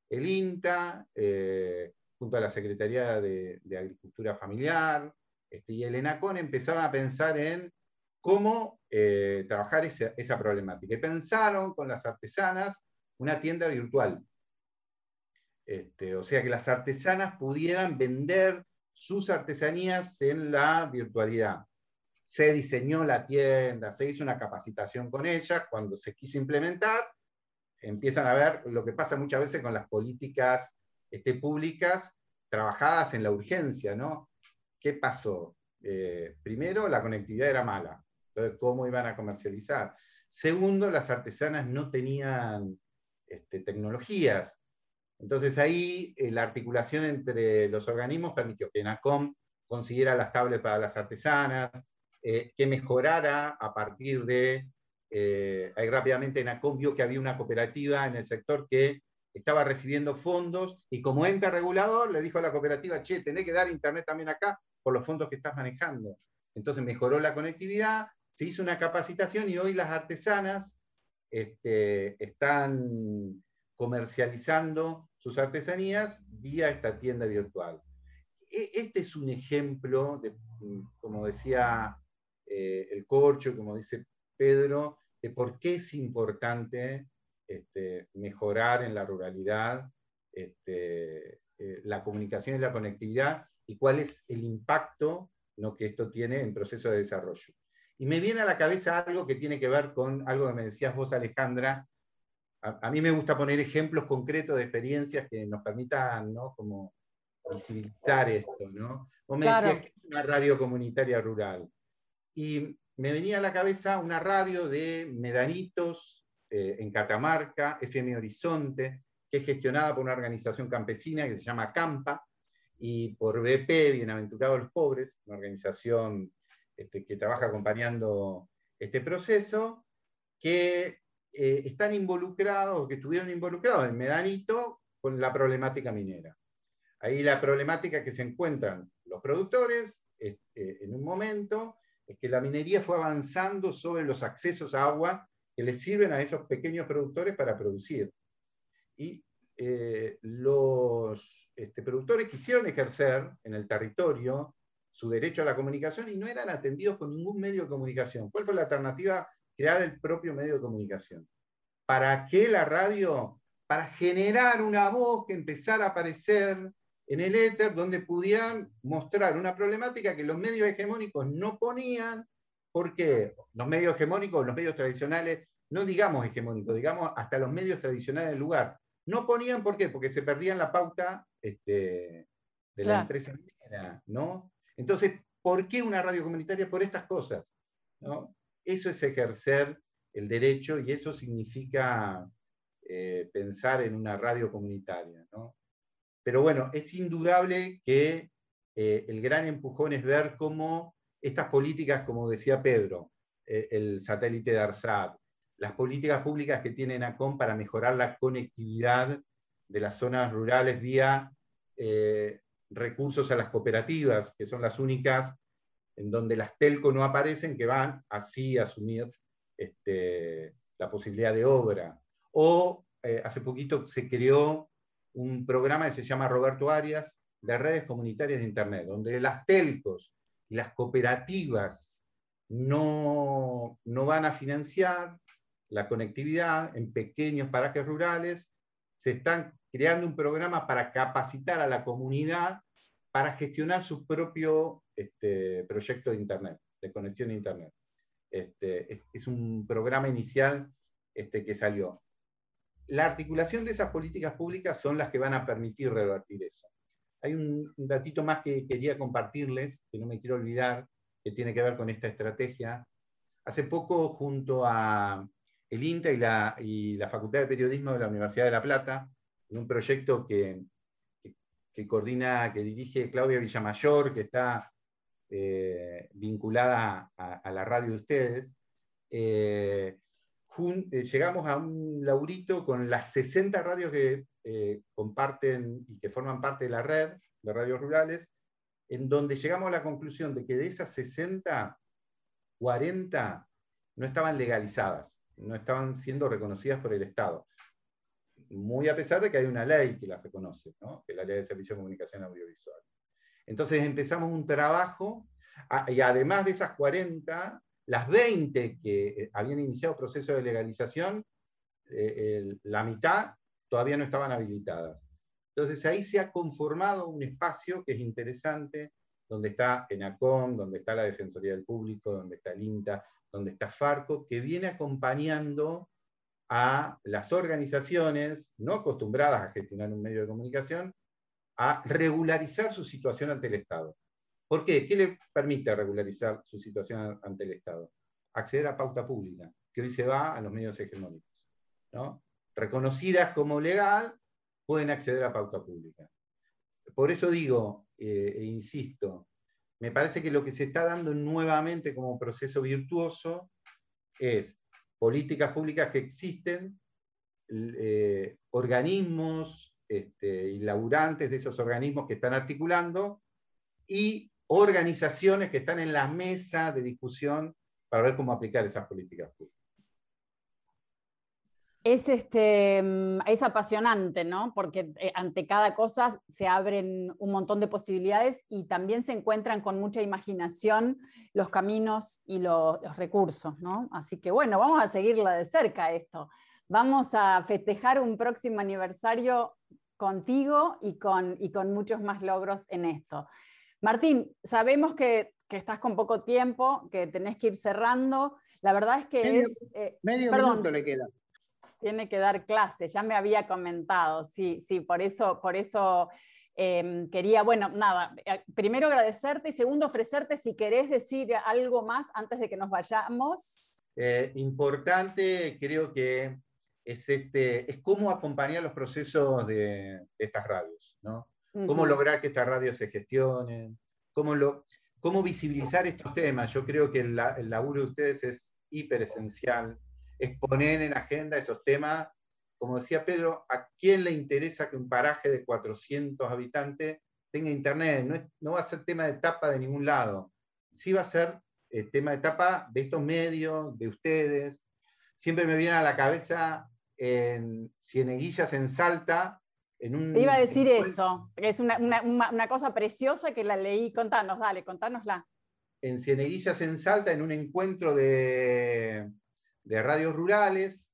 Speaker 7: El INTA, eh, junto a la Secretaría de, Agricultura Familiar, este, y el ENACON empezaron a pensar en cómo eh, trabajar esa, problemática. Y pensaron con las artesanas una tienda virtual. Este, o sea, que las artesanas pudieran vender sus artesanías en la virtualidad se diseñó la tienda, se hizo una capacitación con ella, cuando se quiso implementar, empiezan a ver lo que pasa muchas veces con las políticas este, públicas trabajadas en la urgencia, ¿no? ¿Qué pasó? Eh, primero, la conectividad era mala, ¿cómo iban a comercializar? Segundo, las artesanas no tenían este, tecnologías. Entonces ahí eh, la articulación entre los organismos permitió que NACOM consiguiera las tablets para las artesanas, eh, que mejorara a partir de, eh, ahí rápidamente en vio que había una cooperativa en el sector que estaba recibiendo fondos y como ente regulador le dijo a la cooperativa, che, tenés que dar internet también acá por los fondos que estás manejando. Entonces mejoró la conectividad, se hizo una capacitación y hoy las artesanas este, están comercializando sus artesanías vía esta tienda virtual. E, este es un ejemplo, de, como decía eh, el corcho, como dice Pedro, de por qué es importante este, mejorar en la ruralidad este, eh, la comunicación y la conectividad y cuál es el impacto que esto tiene en proceso de desarrollo. Y me viene a la cabeza algo que tiene que ver con algo que me decías vos, Alejandra. A, mí me gusta poner ejemplos concretos de experiencias que nos permitan ¿no? como visibilizar esto. ¿no? Vos me decías que es una radio comunitaria rural y me venía a la cabeza una radio de Medanitos eh, en Catamarca, FM Horizonte, que es gestionada por una organización campesina que se llama Campa, y por BP, Bienaventurados los Pobres, una organización este, que trabaja acompañando este proceso, que eh, están involucrados, que estuvieron involucrados en Medanito con la problemática minera. Ahí la problemática que se encuentran los productores este, en un momento es que la minería fue avanzando sobre los accesos a agua que les sirven a esos pequeños productores para producir. y eh, los este, productores quisieron ejercer en el territorio su derecho a la comunicación y no eran atendidos por ningún medio de comunicación. ¿Cuál fue la alternativa? Crear el propio medio de comunicación. ¿Para qué la radio? Para generar una voz que empezara a aparecer en el éter donde pudieran mostrar una problemática que los medios hegemónicos no ponían, porque los medios hegemónicos, los medios tradicionales, no digamos hegemónicos, digamos hasta los medios tradicionales del lugar, no ponían, ¿por qué? Porque se perdían la pauta este, de la empresa ¿no? Entonces, ¿por qué una radio comunitaria? Por estas cosas. Eso es ejercer el derecho y eso significa eh, pensar en una radio comunitaria. Pero bueno, es indudable que eh, el gran empujón es ver cómo estas políticas, como decía Pedro, eh, el satélite de ARSAT, las políticas públicas que tienen ACOM para mejorar la conectividad de las zonas rurales vía recursos a las cooperativas, que son las únicas en donde las telco no aparecen, que van así a asumir este, la posibilidad de obra. O hace poquito se creó un programa que se llama Roberto Arias de redes comunitarias de Internet, donde las telcos y las cooperativas no, no van a financiar la conectividad en pequeños parajes rurales, se están creando un programa para capacitar a la comunidad para gestionar su propio este, proyecto de Internet, de conexión a Internet. Este, es, un programa inicial este, que salió la articulación de esas políticas públicas son las que van a permitir revertir eso. Hay un, datito más que quería compartirles, que no me quiero olvidar, que tiene que ver con esta estrategia. Hace poco, junto a el INTA y la, y la Facultad de Periodismo de la Universidad de La Plata, en un proyecto que, que, coordina, que dirige Claudia Villamayor, que está eh, vinculada a, la radio de ustedes, eh, eh, llegamos a un laurito con las 60 radios que comparten y que forman parte de la red de radios rurales, en donde llegamos a la conclusión de que de esas 60, 40 no estaban legalizadas, no estaban siendo reconocidas por el Estado. Muy a pesar de que hay una ley que las reconoce, que es la Ley de Servicio de Comunicación Audiovisual. Entonces empezamos un trabajo, y además de esas 40, las 20 que eh, habían iniciado proceso de legalización, eh, la mitad todavía no estaban habilitadas. Entonces ahí se ha conformado un espacio que es interesante, donde está ENACOM, donde está la Defensoría del Público, donde está el INTA, donde está FARCO, que viene acompañando a las organizaciones no acostumbradas a gestionar un medio de comunicación a regularizar su situación ante el Estado. ¿Por qué? ¿Qué le permite regularizar su situación ante el Estado? Acceder a pauta pública, que hoy se va a los medios hegemónicos. ¿no? Reconocidas como legal, pueden acceder a pauta pública. Por eso digo, eh, e insisto, me parece que lo que se está dando nuevamente como proceso virtuoso es políticas públicas que existen, eh, organismos este, y laburantes de esos organismos que están articulando y organizaciones que están en la mesa de discusión para ver cómo aplicar esas políticas públicas.
Speaker 2: Es, este, mm, es apasionante, ¿no? Porque eh, ante cada cosa se abren un montón de posibilidades y también se encuentran con mucha imaginación los caminos y los, recursos, ¿no? Así que bueno, vamos a seguirla de cerca esto. Vamos a festejar un próximo aniversario contigo y con, y con muchos más logros en esto. Martín, sabemos que, estás con poco tiempo, que tenés que ir cerrando. La verdad es que
Speaker 3: medio,
Speaker 2: es...
Speaker 3: Eh, medio minuto le queda.
Speaker 2: Tiene que dar clase, ya me había comentado, sí, sí, por eso, por eso em, quería, bueno, nada, eh, primero agradecerte y segundo ofrecerte si querés decir algo más antes de que nos vayamos.
Speaker 7: Eh, importante, creo que es, este, es cómo acompañar los procesos de, de estas radios, ¿no? cómo lograr que estas radios se gestionen, cómo, lo, cómo visibilizar estos temas. Yo creo que el, laburo de ustedes es hiper esencial, es poner en agenda esos temas. Como decía Pedro, ¿a quién le interesa que un paraje de 400 habitantes tenga internet? No, no va a ser tema de etapa de ningún lado. Sí va a ser eh, tema de etapa de estos medios, de ustedes. Siempre me viene a la cabeza en Cieneguillas, en Salta, en un...
Speaker 2: Te iba a decir eso, que es una, una- cosa preciosa que la leí. Contanos, dale, contánosla.
Speaker 7: en Cieneguillas en Salta en un encuentro de, de radios rurales,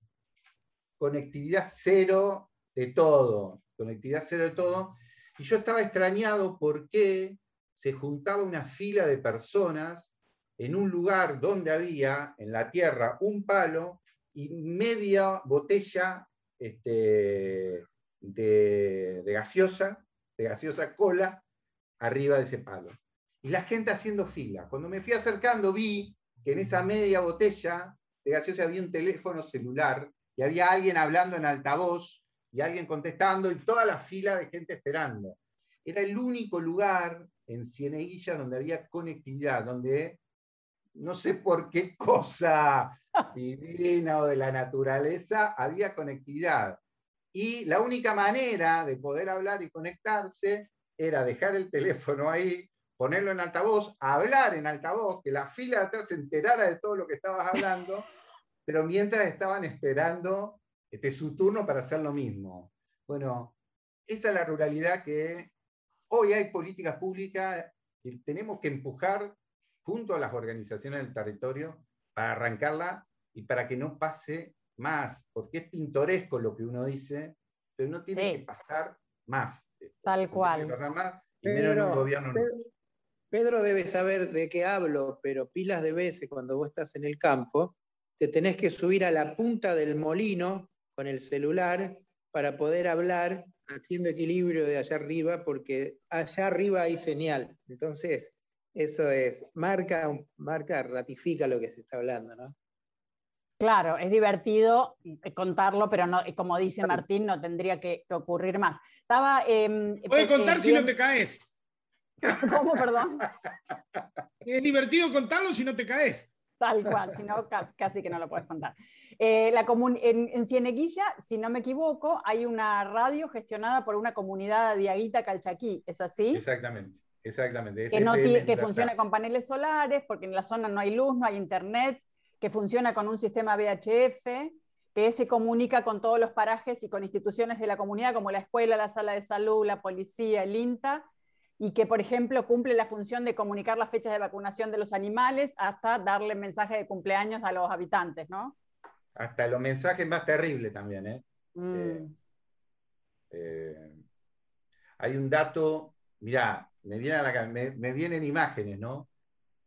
Speaker 7: conectividad cero de todo, conectividad cero de todo. Y yo estaba extrañado porque se juntaba una fila de personas en un lugar donde había en la tierra un palo y media botella este, de, de gaseosa, de gaseosa cola, arriba de ese palo y la gente haciendo fila. Cuando me fui acercando vi que en esa media botella de gaseosa había un teléfono celular y había alguien hablando en altavoz y alguien contestando y toda la fila de gente esperando. Era el único lugar en Cieneguilla donde había conectividad, donde no sé por qué cosa divina o de la naturaleza había conectividad. Y la única manera de poder hablar y conectarse era dejar el teléfono ahí, ponerlo en altavoz, hablar en altavoz, que la fila de atrás se enterara de todo lo que estabas hablando, pero mientras estaban esperando este, su turno para hacer lo mismo. Bueno, esa es la ruralidad que hoy hay políticas públicas que tenemos que empujar junto a las organizaciones del territorio para arrancarla y para que no pase más, porque es pintoresco lo que uno dice, pero no tiene
Speaker 2: Sí.
Speaker 7: que pasar más.
Speaker 2: Tal
Speaker 7: No tiene
Speaker 2: cual.
Speaker 7: que pasar más, y menos en un gobierno.
Speaker 3: Pedro, Pedro debe saber de qué hablo, pero pilas de veces cuando vos estás en el campo, te tenés que subir a la punta del molino con el celular para poder hablar haciendo equilibrio de allá arriba, porque allá arriba hay señal. Entonces, eso es, marca, marca, ratifica lo que se está hablando, ¿no?
Speaker 2: Claro, es divertido eh, contarlo, pero no, como dice. Martín, no tendría que, que ocurrir más. Estaba. em,
Speaker 4: Puedes contar
Speaker 2: eh,
Speaker 4: si no te caes.
Speaker 2: ¿Cómo, perdón?
Speaker 4: Es divertido contarlo si no te caes.
Speaker 2: Tal cual, si no, ca- casi que no lo puedes contar. Eh, la en, en Cieneguilla, si no me equivoco, hay una radio gestionada por una comunidad de Diaguita Calchaquí, ¿es así?
Speaker 7: Exactamente, exactamente.
Speaker 2: que, no que funciona con paneles solares, porque en la zona no hay luz, no hay internet, que funciona con un sistema VHF, que se comunica con todos los parajes y con instituciones de la comunidad, como la escuela, la sala de salud, la policía, el INTA, y que, por ejemplo, cumple la función de comunicar las fechas de vacunación de los animales hasta darle mensaje de cumpleaños a los habitantes, ¿no?
Speaker 7: Hasta los mensajes más terribles también. ¿eh?
Speaker 2: Mm,
Speaker 7: Eh, Eh, hay un dato, mirá, me, viene a la ca- me, me vienen imágenes, ¿no?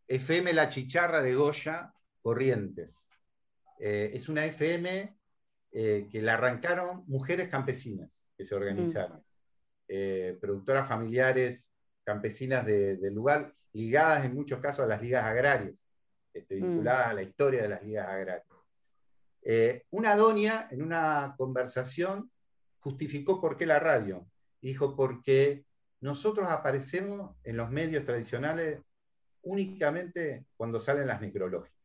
Speaker 7: FM La Chicharra de Goya, Corrientes. Eh, es una FM eh, que la arrancaron mujeres campesinas que se organizaron. Eh, productoras familiares campesinas de- del lugar, ligadas en muchos casos a las ligas agrarias, este,
Speaker 2: Mm.
Speaker 7: vinculadas a la historia de las ligas agrarias. Eh, una doña en una conversación justificó por qué la radio. Dijo, porque nosotros aparecemos en los medios tradicionales únicamente cuando salen las necrológicas.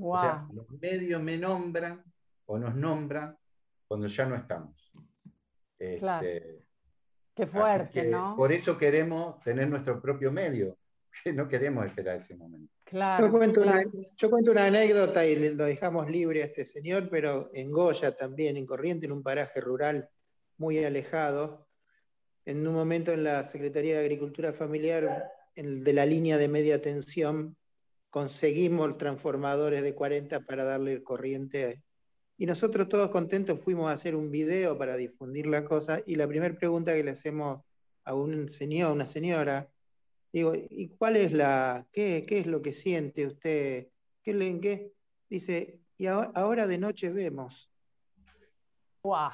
Speaker 7: O sea, los medios me nombran o nos nombran cuando ya no estamos. Este,
Speaker 2: Claro. Qué fuerte,
Speaker 7: que
Speaker 2: ¿no?
Speaker 7: Por eso queremos tener nuestro propio medio, que no queremos esperar ese momento.
Speaker 2: Claro,
Speaker 3: Yo cuento,
Speaker 2: claro.
Speaker 3: una, yo cuento una anécdota y le- lo dejamos libre a este señor, pero en Goya también, en Corriente, en un paraje rural muy alejado, en un momento en la Secretaría de Agricultura Familiar, en- de la línea de media tensión, conseguimos transformadores de 40 para darle corriente. Y nosotros todos contentos fuimos a hacer un video para difundir la cosa y la primera pregunta que le hacemos a un señor, una señora, Digo, ¿y cuál es la, qué, qué es lo que siente usted? ¿Qué le, qué? Dice, y ahora, ahora de noche vemos.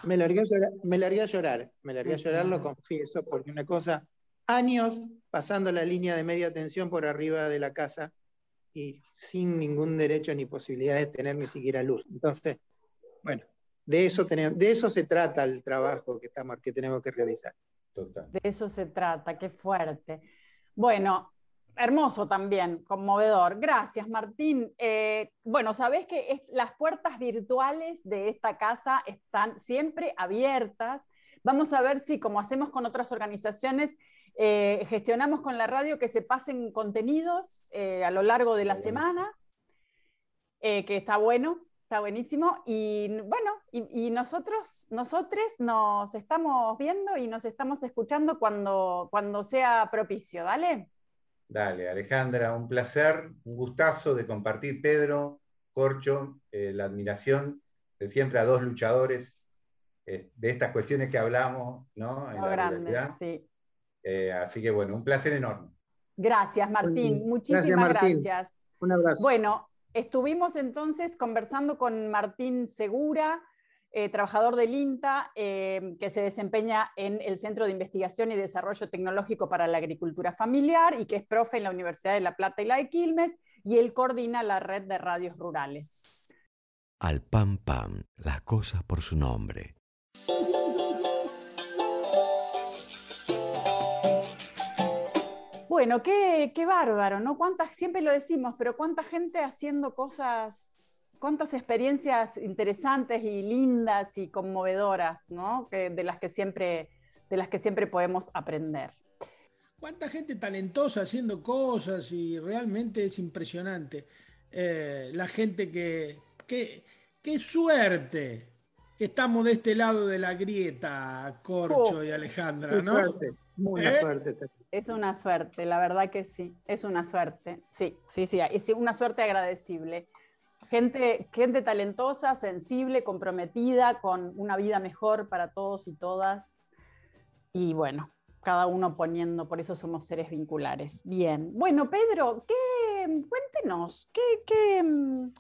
Speaker 3: Me largué a llorar, me largué a llorar, me largué a llorar, lo confieso, porque una cosa, años pasando la línea de media tensión por arriba de la casa y sin ningún derecho ni posibilidad de tener ni siquiera luz. Entonces, bueno, de eso, tenemos, de eso se trata el trabajo que, estamos, que tenemos que realizar.
Speaker 7: Total.
Speaker 2: De eso se trata, qué fuerte. Bueno, hermoso también, conmovedor. Gracias, Martín. Eh, bueno, sabés que es- las puertas virtuales de esta casa están siempre abiertas. Vamos a ver si, como hacemos con otras organizaciones, eh, gestionamos con la radio que se pasen contenidos eh, a lo largo de la semana, eh, que está bueno, está buenísimo. Y bueno, y, y nosotros, nosotros nos estamos viendo y nos estamos escuchando cuando, cuando sea propicio, ¿dale?
Speaker 7: Dale, Alejandra, un placer, un gustazo de compartir, Pedro, Corcho, eh, la admiración de siempre a dos luchadores eh, de estas cuestiones que hablamos, ¿no? En
Speaker 2: Lo
Speaker 7: la
Speaker 2: grande, sí.
Speaker 7: Eh, así que bueno, un placer enorme.
Speaker 2: Gracias, Martín. Muchísimas
Speaker 3: Gracias, Martín.
Speaker 2: gracias.
Speaker 3: Un abrazo.
Speaker 2: Bueno, estuvimos entonces conversando con Martín Segura, eh, trabajador del INTA, eh, que se desempeña en el Centro de Investigación y Desarrollo Tecnológico para la Agricultura Familiar y que es profe en la Universidad de La Plata y la de Quilmes, y él coordina la red de radios rurales.
Speaker 1: Al pam pam, las cosas por su nombre.
Speaker 2: Bueno, qué, qué bárbaro, ¿no? Cuántas, siempre lo decimos, pero cuánta gente haciendo cosas, cuántas experiencias interesantes y lindas y conmovedoras, ¿no? Que- de, las que siempre, de las que siempre podemos aprender.
Speaker 4: Cuánta gente talentosa haciendo cosas y realmente es impresionante. Eh, la gente que, que- Qué suerte que estamos de este lado de la grieta, Corcho
Speaker 2: Oh,
Speaker 4: y Alejandra,
Speaker 3: Qué
Speaker 4: ¿no?
Speaker 3: suerte, muy
Speaker 4: ¿Eh?
Speaker 3: suerte.
Speaker 2: Es una suerte, la verdad que sí, es una suerte. Sí, sí, sí, es una suerte agradecible. Gente, gente talentosa, sensible, comprometida, con una vida mejor para todos y todas. Y bueno, cada uno poniendo, por eso somos seres vinculares. Bien. Bueno, Pedro, ¿qué, cuéntenos, ¿qué, qué, mm,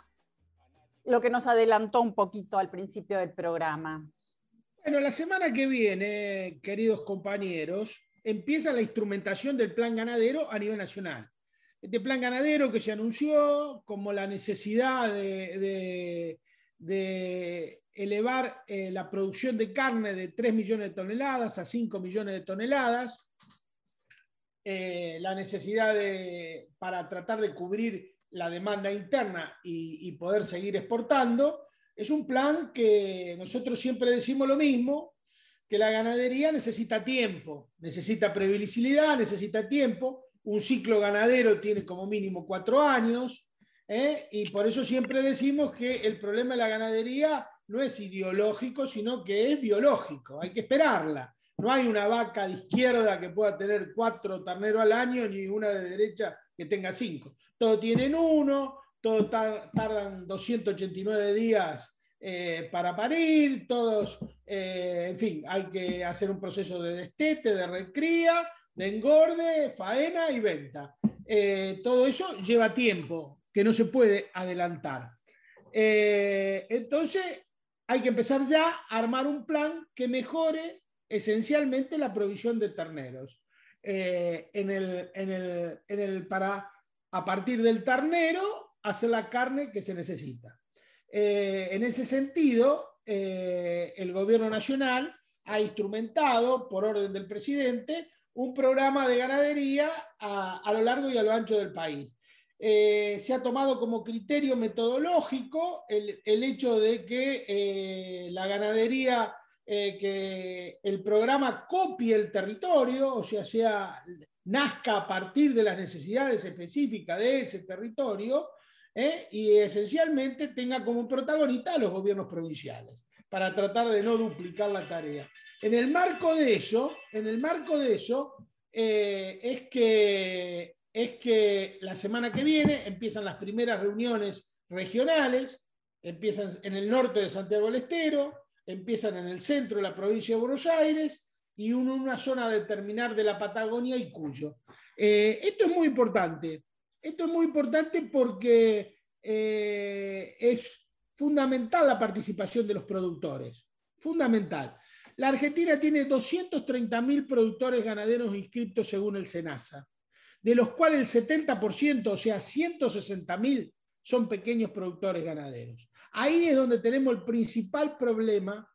Speaker 2: lo que nos adelantó un poquito al principio del programa?
Speaker 4: Bueno, la semana que viene, queridos compañeros, empieza la instrumentación del plan ganadero a nivel nacional. Este plan ganadero que se anunció como la necesidad de, elevar eh, la producción de carne de 3 millones de toneladas a 5 millones de toneladas, eh, la necesidad de, para tratar de cubrir la demanda interna y poder seguir exportando, es un plan que nosotros siempre decimos lo mismo, que la ganadería necesita tiempo, necesita previsibilidad, necesita tiempo. Un ciclo ganadero tiene como mínimo cuatro años, ¿eh? y por eso siempre decimos que el problema de la ganadería no es ideológico, sino que es biológico, hay que esperarla. No hay una vaca de izquierda que pueda tener cuatro terneros al año, ni una de derecha que tenga cinco. Todos tienen uno, todos tar- tardan 289 días eh, para parir, todos, eh, en fin, hay que hacer un proceso de destete, de recría, de engorde, faena y venta. Eh, todo eso lleva tiempo, que no se puede adelantar. Entonces, hay que empezar ya a armar un plan que mejore esencialmente la provisión de terneros. En el, en el- en el- para, a partir del ternero, hacer la carne que se necesita. Eh, en ese sentido, eh, el gobierno nacional ha instrumentado, por orden del presidente, un programa de ganadería a, lo largo y a lo ancho del país. Eh, se ha tomado como criterio metodológico el, hecho de que la ganadería, que el programa copie el territorio, o sea, sea, nazca a partir de las necesidades específicas de ese territorio, ¿eh? y esencialmente tenga como protagonista a los gobiernos provinciales, para tratar de no duplicar la tarea. En el marco de eso, en el marco de eso, eh, es, que, es que la semana que viene empiezan las primeras reuniones regionales, empiezan en el norte de Santiago del Estero, empiezan en el centro de la provincia de Buenos Aires y en una zona a determinar de la Patagonia y Cuyo. Eh, esto es muy importante. Esto es muy importante porque eh, es fundamental la participación de los productores. Fundamental. La Argentina tiene 230.000 productores ganaderos inscritos según el SENASA, de los cuales el 70%, o sea, 160.000, son pequeños productores ganaderos. Ahí es donde tenemos el principal problema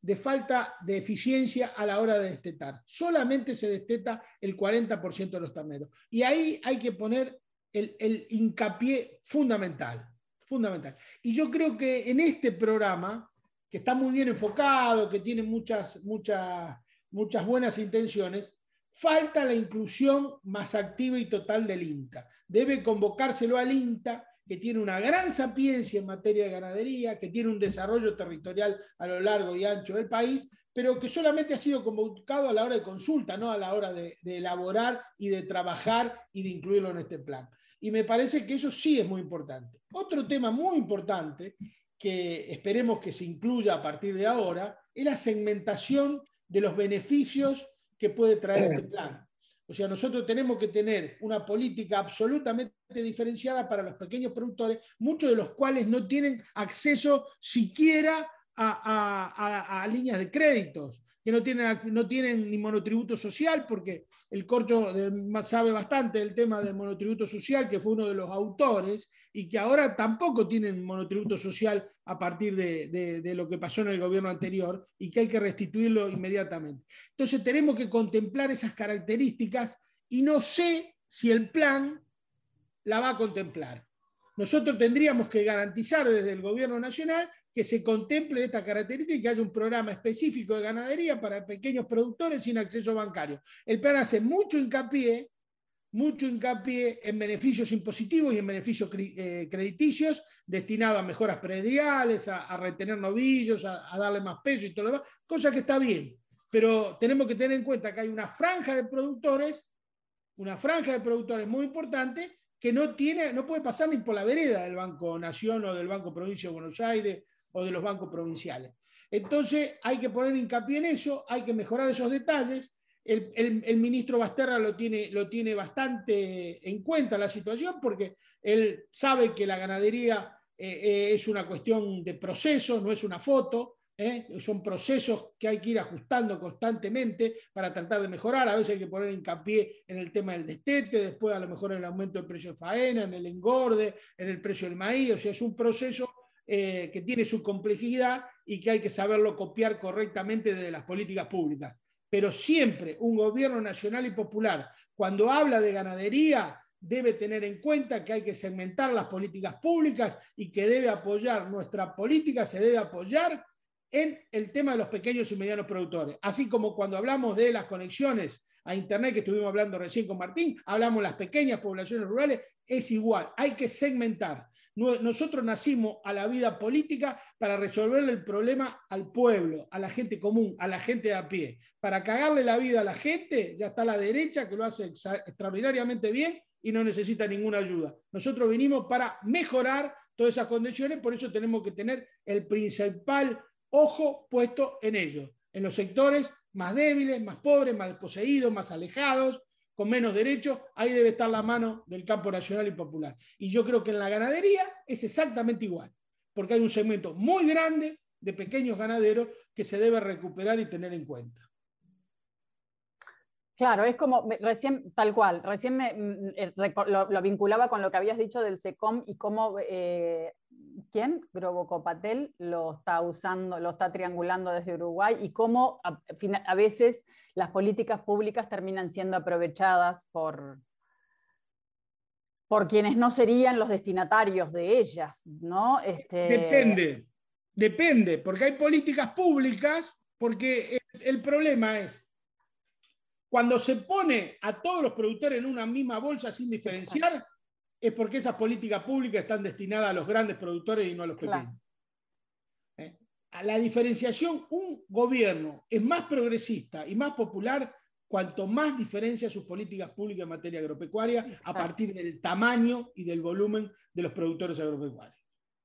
Speaker 4: de falta de eficiencia a la hora de destetar. Solamente se desteta el 40% de los terneros. Y ahí hay que poner el, hincapié fundamental, fundamental. Y yo creo que en este programa, que está muy bien enfocado, que tiene muchas, muchas, muchas buenas intenciones, falta la inclusión más activa y total del INTA. Debe convocárselo al INTA que tiene una gran sapiencia en materia de ganadería, que tiene un desarrollo territorial a lo largo y ancho del país, pero que solamente ha sido convocado a la hora de consulta, no a la hora de elaborar y de trabajar y de incluirlo en este plan. Y me parece que eso sí es muy importante. Otro tema muy importante que esperemos que se incluya a partir de ahora es la segmentación de los beneficios que puede traer este plan. O sea, nosotros tenemos que tener una política absolutamente diferenciada para los pequeños productores, muchos de los cuales no tienen acceso siquiera a, líneas de créditos, que no tienen, no tienen ni monotributo social, porque el Corcho sabe bastante del tema del monotributo social, que fue uno de los autores, y que ahora tampoco tienen monotributo social a partir de, de lo que pasó en el gobierno anterior, y que hay que restituirlo inmediatamente. Entonces tenemos que contemplar esas características, y no sé si el plan la va a contemplar. Nosotros tendríamos que garantizar desde el gobierno nacional que se contemple esta característica y que haya un programa específico de ganadería para pequeños productores sin acceso bancario. El plan hace mucho hincapié, mucho hincapié en beneficios impositivos y en beneficios eh, crediticios destinados a mejoras prediales, a, retener novillos, a, a, darle más peso y todo lo demás, cosa que está bien. Pero tenemos que tener en cuenta que hay una franja de productores, una franja de productores muy importante que no, tiene, no puede pasar ni por la vereda del Banco Nación o del Banco Provincia de Buenos Aires o de los bancos provinciales. Entonces hay que poner hincapié en eso, hay que mejorar esos detalles. El, ministro Basterra lo tiene, lo tiene bastante en cuenta la situación porque él sabe que la ganadería eh, eh, es una cuestión de proceso, no es una foto, ¿eh? son procesos que hay que ir ajustando constantemente para tratar de mejorar. A veces hay que poner hincapié en el tema del destete, después a lo mejor en el aumento del precio de faena, en el engorde, en el precio del maíz. O sea, es un proceso eh, que tiene su complejidad y que hay que saberlo copiar correctamente desde las políticas públicas. Pero siempre un gobierno nacional y popular, cuando habla de ganadería, debe tener en cuenta que hay que segmentar las políticas públicas y que debe apoyar, nuestra política se debe apoyar en el tema de los pequeños y medianos productores. Así como cuando hablamos de las conexiones a Internet, que estuvimos hablando recién con Martín, hablamos de las pequeñas poblaciones rurales, es igual, hay que segmentar. Nosotros nacimos a la vida política para resolver el problema al pueblo, a la gente común, a la gente de a pie. Para cagarle la vida a la gente, ya está la derecha que lo hace extraordinariamente bien y no necesita ninguna ayuda. Nosotros vinimos para mejorar todas esas condiciones, por eso tenemos que tener el principal ojo puesto en ellos, en los sectores más débiles, más pobres, más desposeídos, más alejados, con menos derechos, ahí debe estar la mano del campo nacional y popular. Y yo creo que en la ganadería es exactamente igual, porque hay un segmento muy grande de pequeños ganaderos que se debe recuperar y tener en cuenta.
Speaker 2: Claro, es como recién, tal cual, recién me, mm, eh, lo, vinculaba con lo que habías dicho del SECOM y cómo, eh, ¿quién? Grobocopatel lo está usando, lo está triangulando desde Uruguay y cómo a, a, veces las políticas públicas terminan siendo aprovechadas por, por quienes no serían los destinatarios de ellas, ¿no? Este...
Speaker 4: Depende, depende, porque hay políticas públicas, porque el problema es cuando se pone a todos los productores en una misma bolsa sin diferenciar, es porque esas políticas públicas están destinadas a los grandes productores y no a los pequeños. ¿Eh? A la diferenciación, un gobierno es más progresista y más popular cuanto más diferencia sus políticas públicas en materia agropecuaria a partir del tamaño y del volumen de los productores agropecuarios.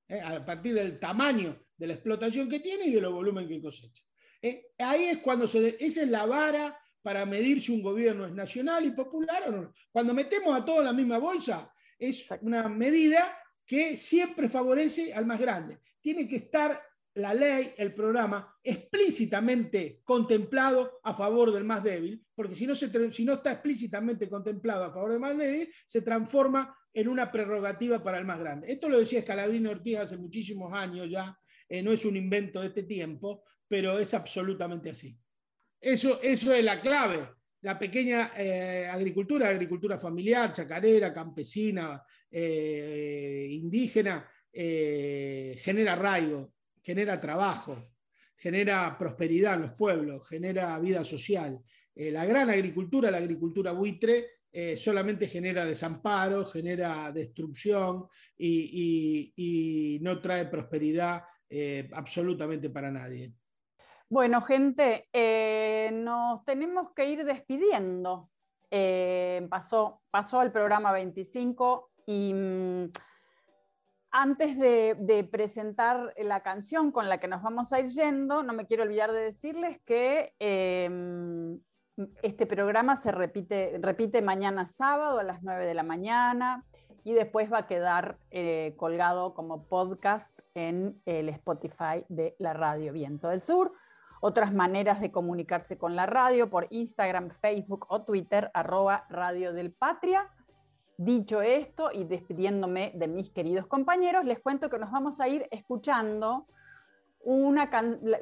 Speaker 4: ¿Eh? A partir del tamaño de la explotación que tiene y de los volumen que cosecha. ¿Eh? Ahí es cuando se... Esa es la vara para medir si un gobierno es nacional y popular o no. Cuando metemos a todos en la misma bolsa, es una medida que siempre favorece al más grande. Tiene que estar la ley, el programa, explícitamente contemplado a favor del más débil, porque si no, se, si no está explícitamente contemplado a favor del más débil, se transforma en una prerrogativa para el más grande. Esto lo decía Scalabrini Ortiz hace muchísimos años ya, eh, no es un invento de este tiempo, pero es absolutamente así. Eso, eso es la clave. La pequeña eh, agricultura, agricultura familiar, chacarera, campesina, eh, indígena, eh, genera arraigo, genera trabajo, genera prosperidad en los pueblos, genera vida social. la gran agricultura, la agricultura buitre, eh, solamente genera desamparo, genera destrucción y, no trae prosperidad eh, absolutamente para nadie.
Speaker 2: Bueno, gente, eh, nos tenemos que ir despidiendo. pasó, pasó el programa 25 y mm, antes de, presentar la canción con la que nos vamos a ir yendo, no me quiero olvidar de decirles que em, este programa se repite, repite mañana sábado a las 9 de la mañana y después va a quedar eh, colgado como podcast en el Spotify de la Radio Viento del Sur. Otras maneras de comunicarse con la radio por Instagram, Facebook o Twitter, arroba Radio del Patria. Dicho esto y despidiéndome de mis queridos compañeros, les cuento que nos vamos a ir escuchando una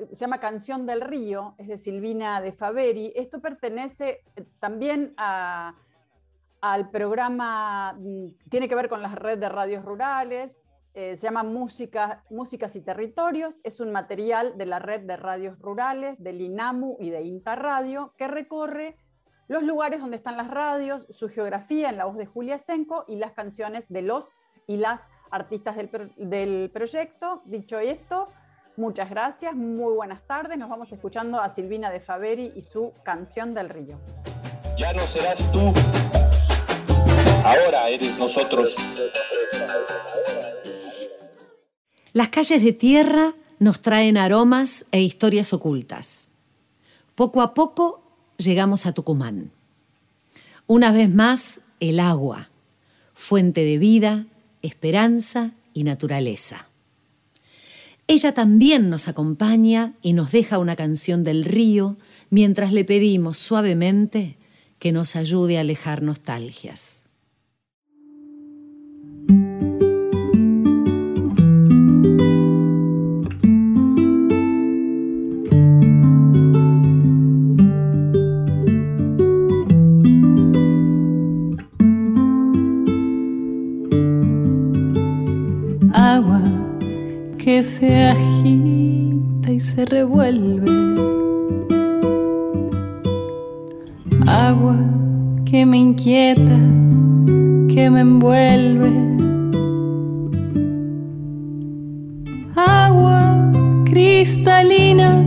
Speaker 2: se llama Canción del Río, es de Silvina de Faveri. Esto pertenece eh, también al programa, mm, tiene que ver con la red de radios rurales, eh, se llama Música, Músicas y Territorios, es un material de la red de radios rurales, del INAMU y de Interradio, que recorre los lugares donde están las radios, su geografía en la voz de Julia Senco y las canciones de los y las artistas del, proyecto. Dicho esto, muchas gracias, muy buenas tardes. Nos vamos escuchando a Silvina de Faveri y su canción del río.
Speaker 8: Ya no serás tú, ahora eres nosotros.
Speaker 9: Las calles de tierra nos traen aromas e historias ocultas. Poco a poco llegamos a Tucumán. Una vez más, el agua, fuente de vida, esperanza y naturaleza. Ella también nos acompaña y nos deja una canción del río mientras le pedimos suavemente que nos ayude a alejar nostalgias.
Speaker 10: Que se agita y se revuelve. Agua que me inquieta, que me envuelve. Agua cristalina,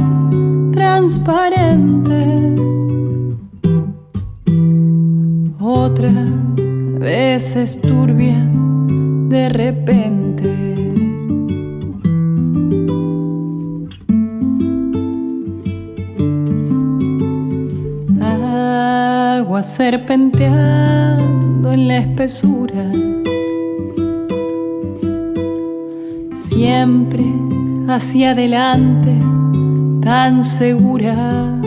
Speaker 10: transparente. Otras veces turbia de repente. Serpenteando en la espesura. Siempre hacia adelante, tan segura.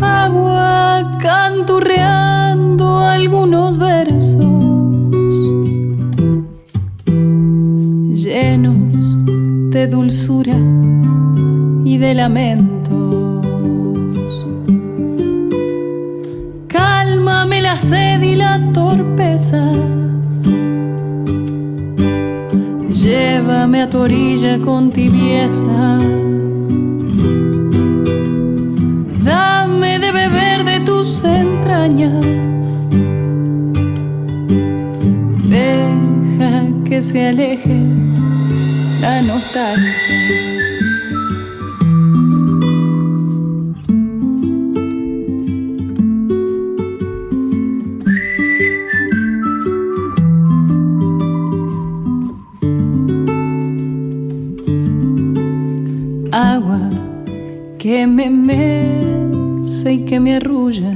Speaker 10: Agua canturreando algunos versos llenos de dulzura y de lamento. Sed y la torpeza. Llévame a tu orilla con tibieza. Dame de beber de tus entrañas. Deja que se aleje la nostalgia. Que me mece y que me arrulla.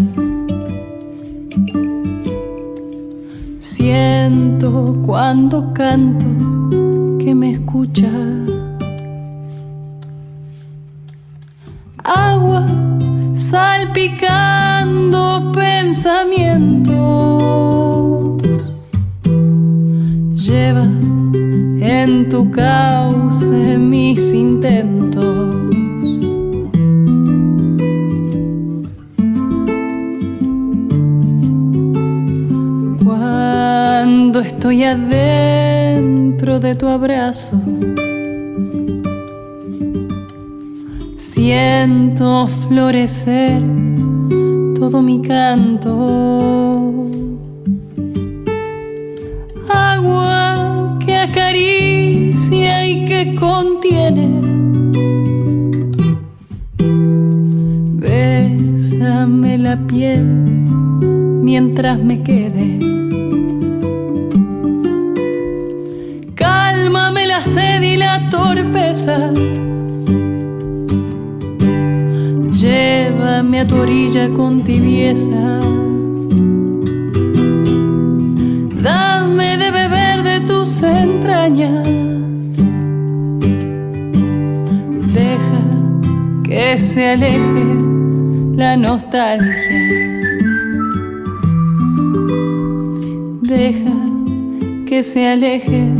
Speaker 10: Siento cuando canto que me escucha. Agua salpicando pensamientos. Lleva en tu cauce mis intentos. Estoy adentro de tu abrazo. Siento florecer todo mi canto. Agua que acaricia y que contiene. Bésame la piel mientras me quede. Cálmame la sed y la torpeza Llévame a tu orilla con tibieza. Dame de beber de tus entrañas. Deja que se aleje la nostalgia. Deja que se aleje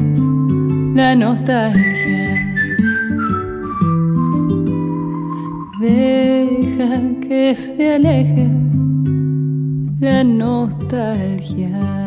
Speaker 10: la nostalgia. Deja que se aleje la nostalgia.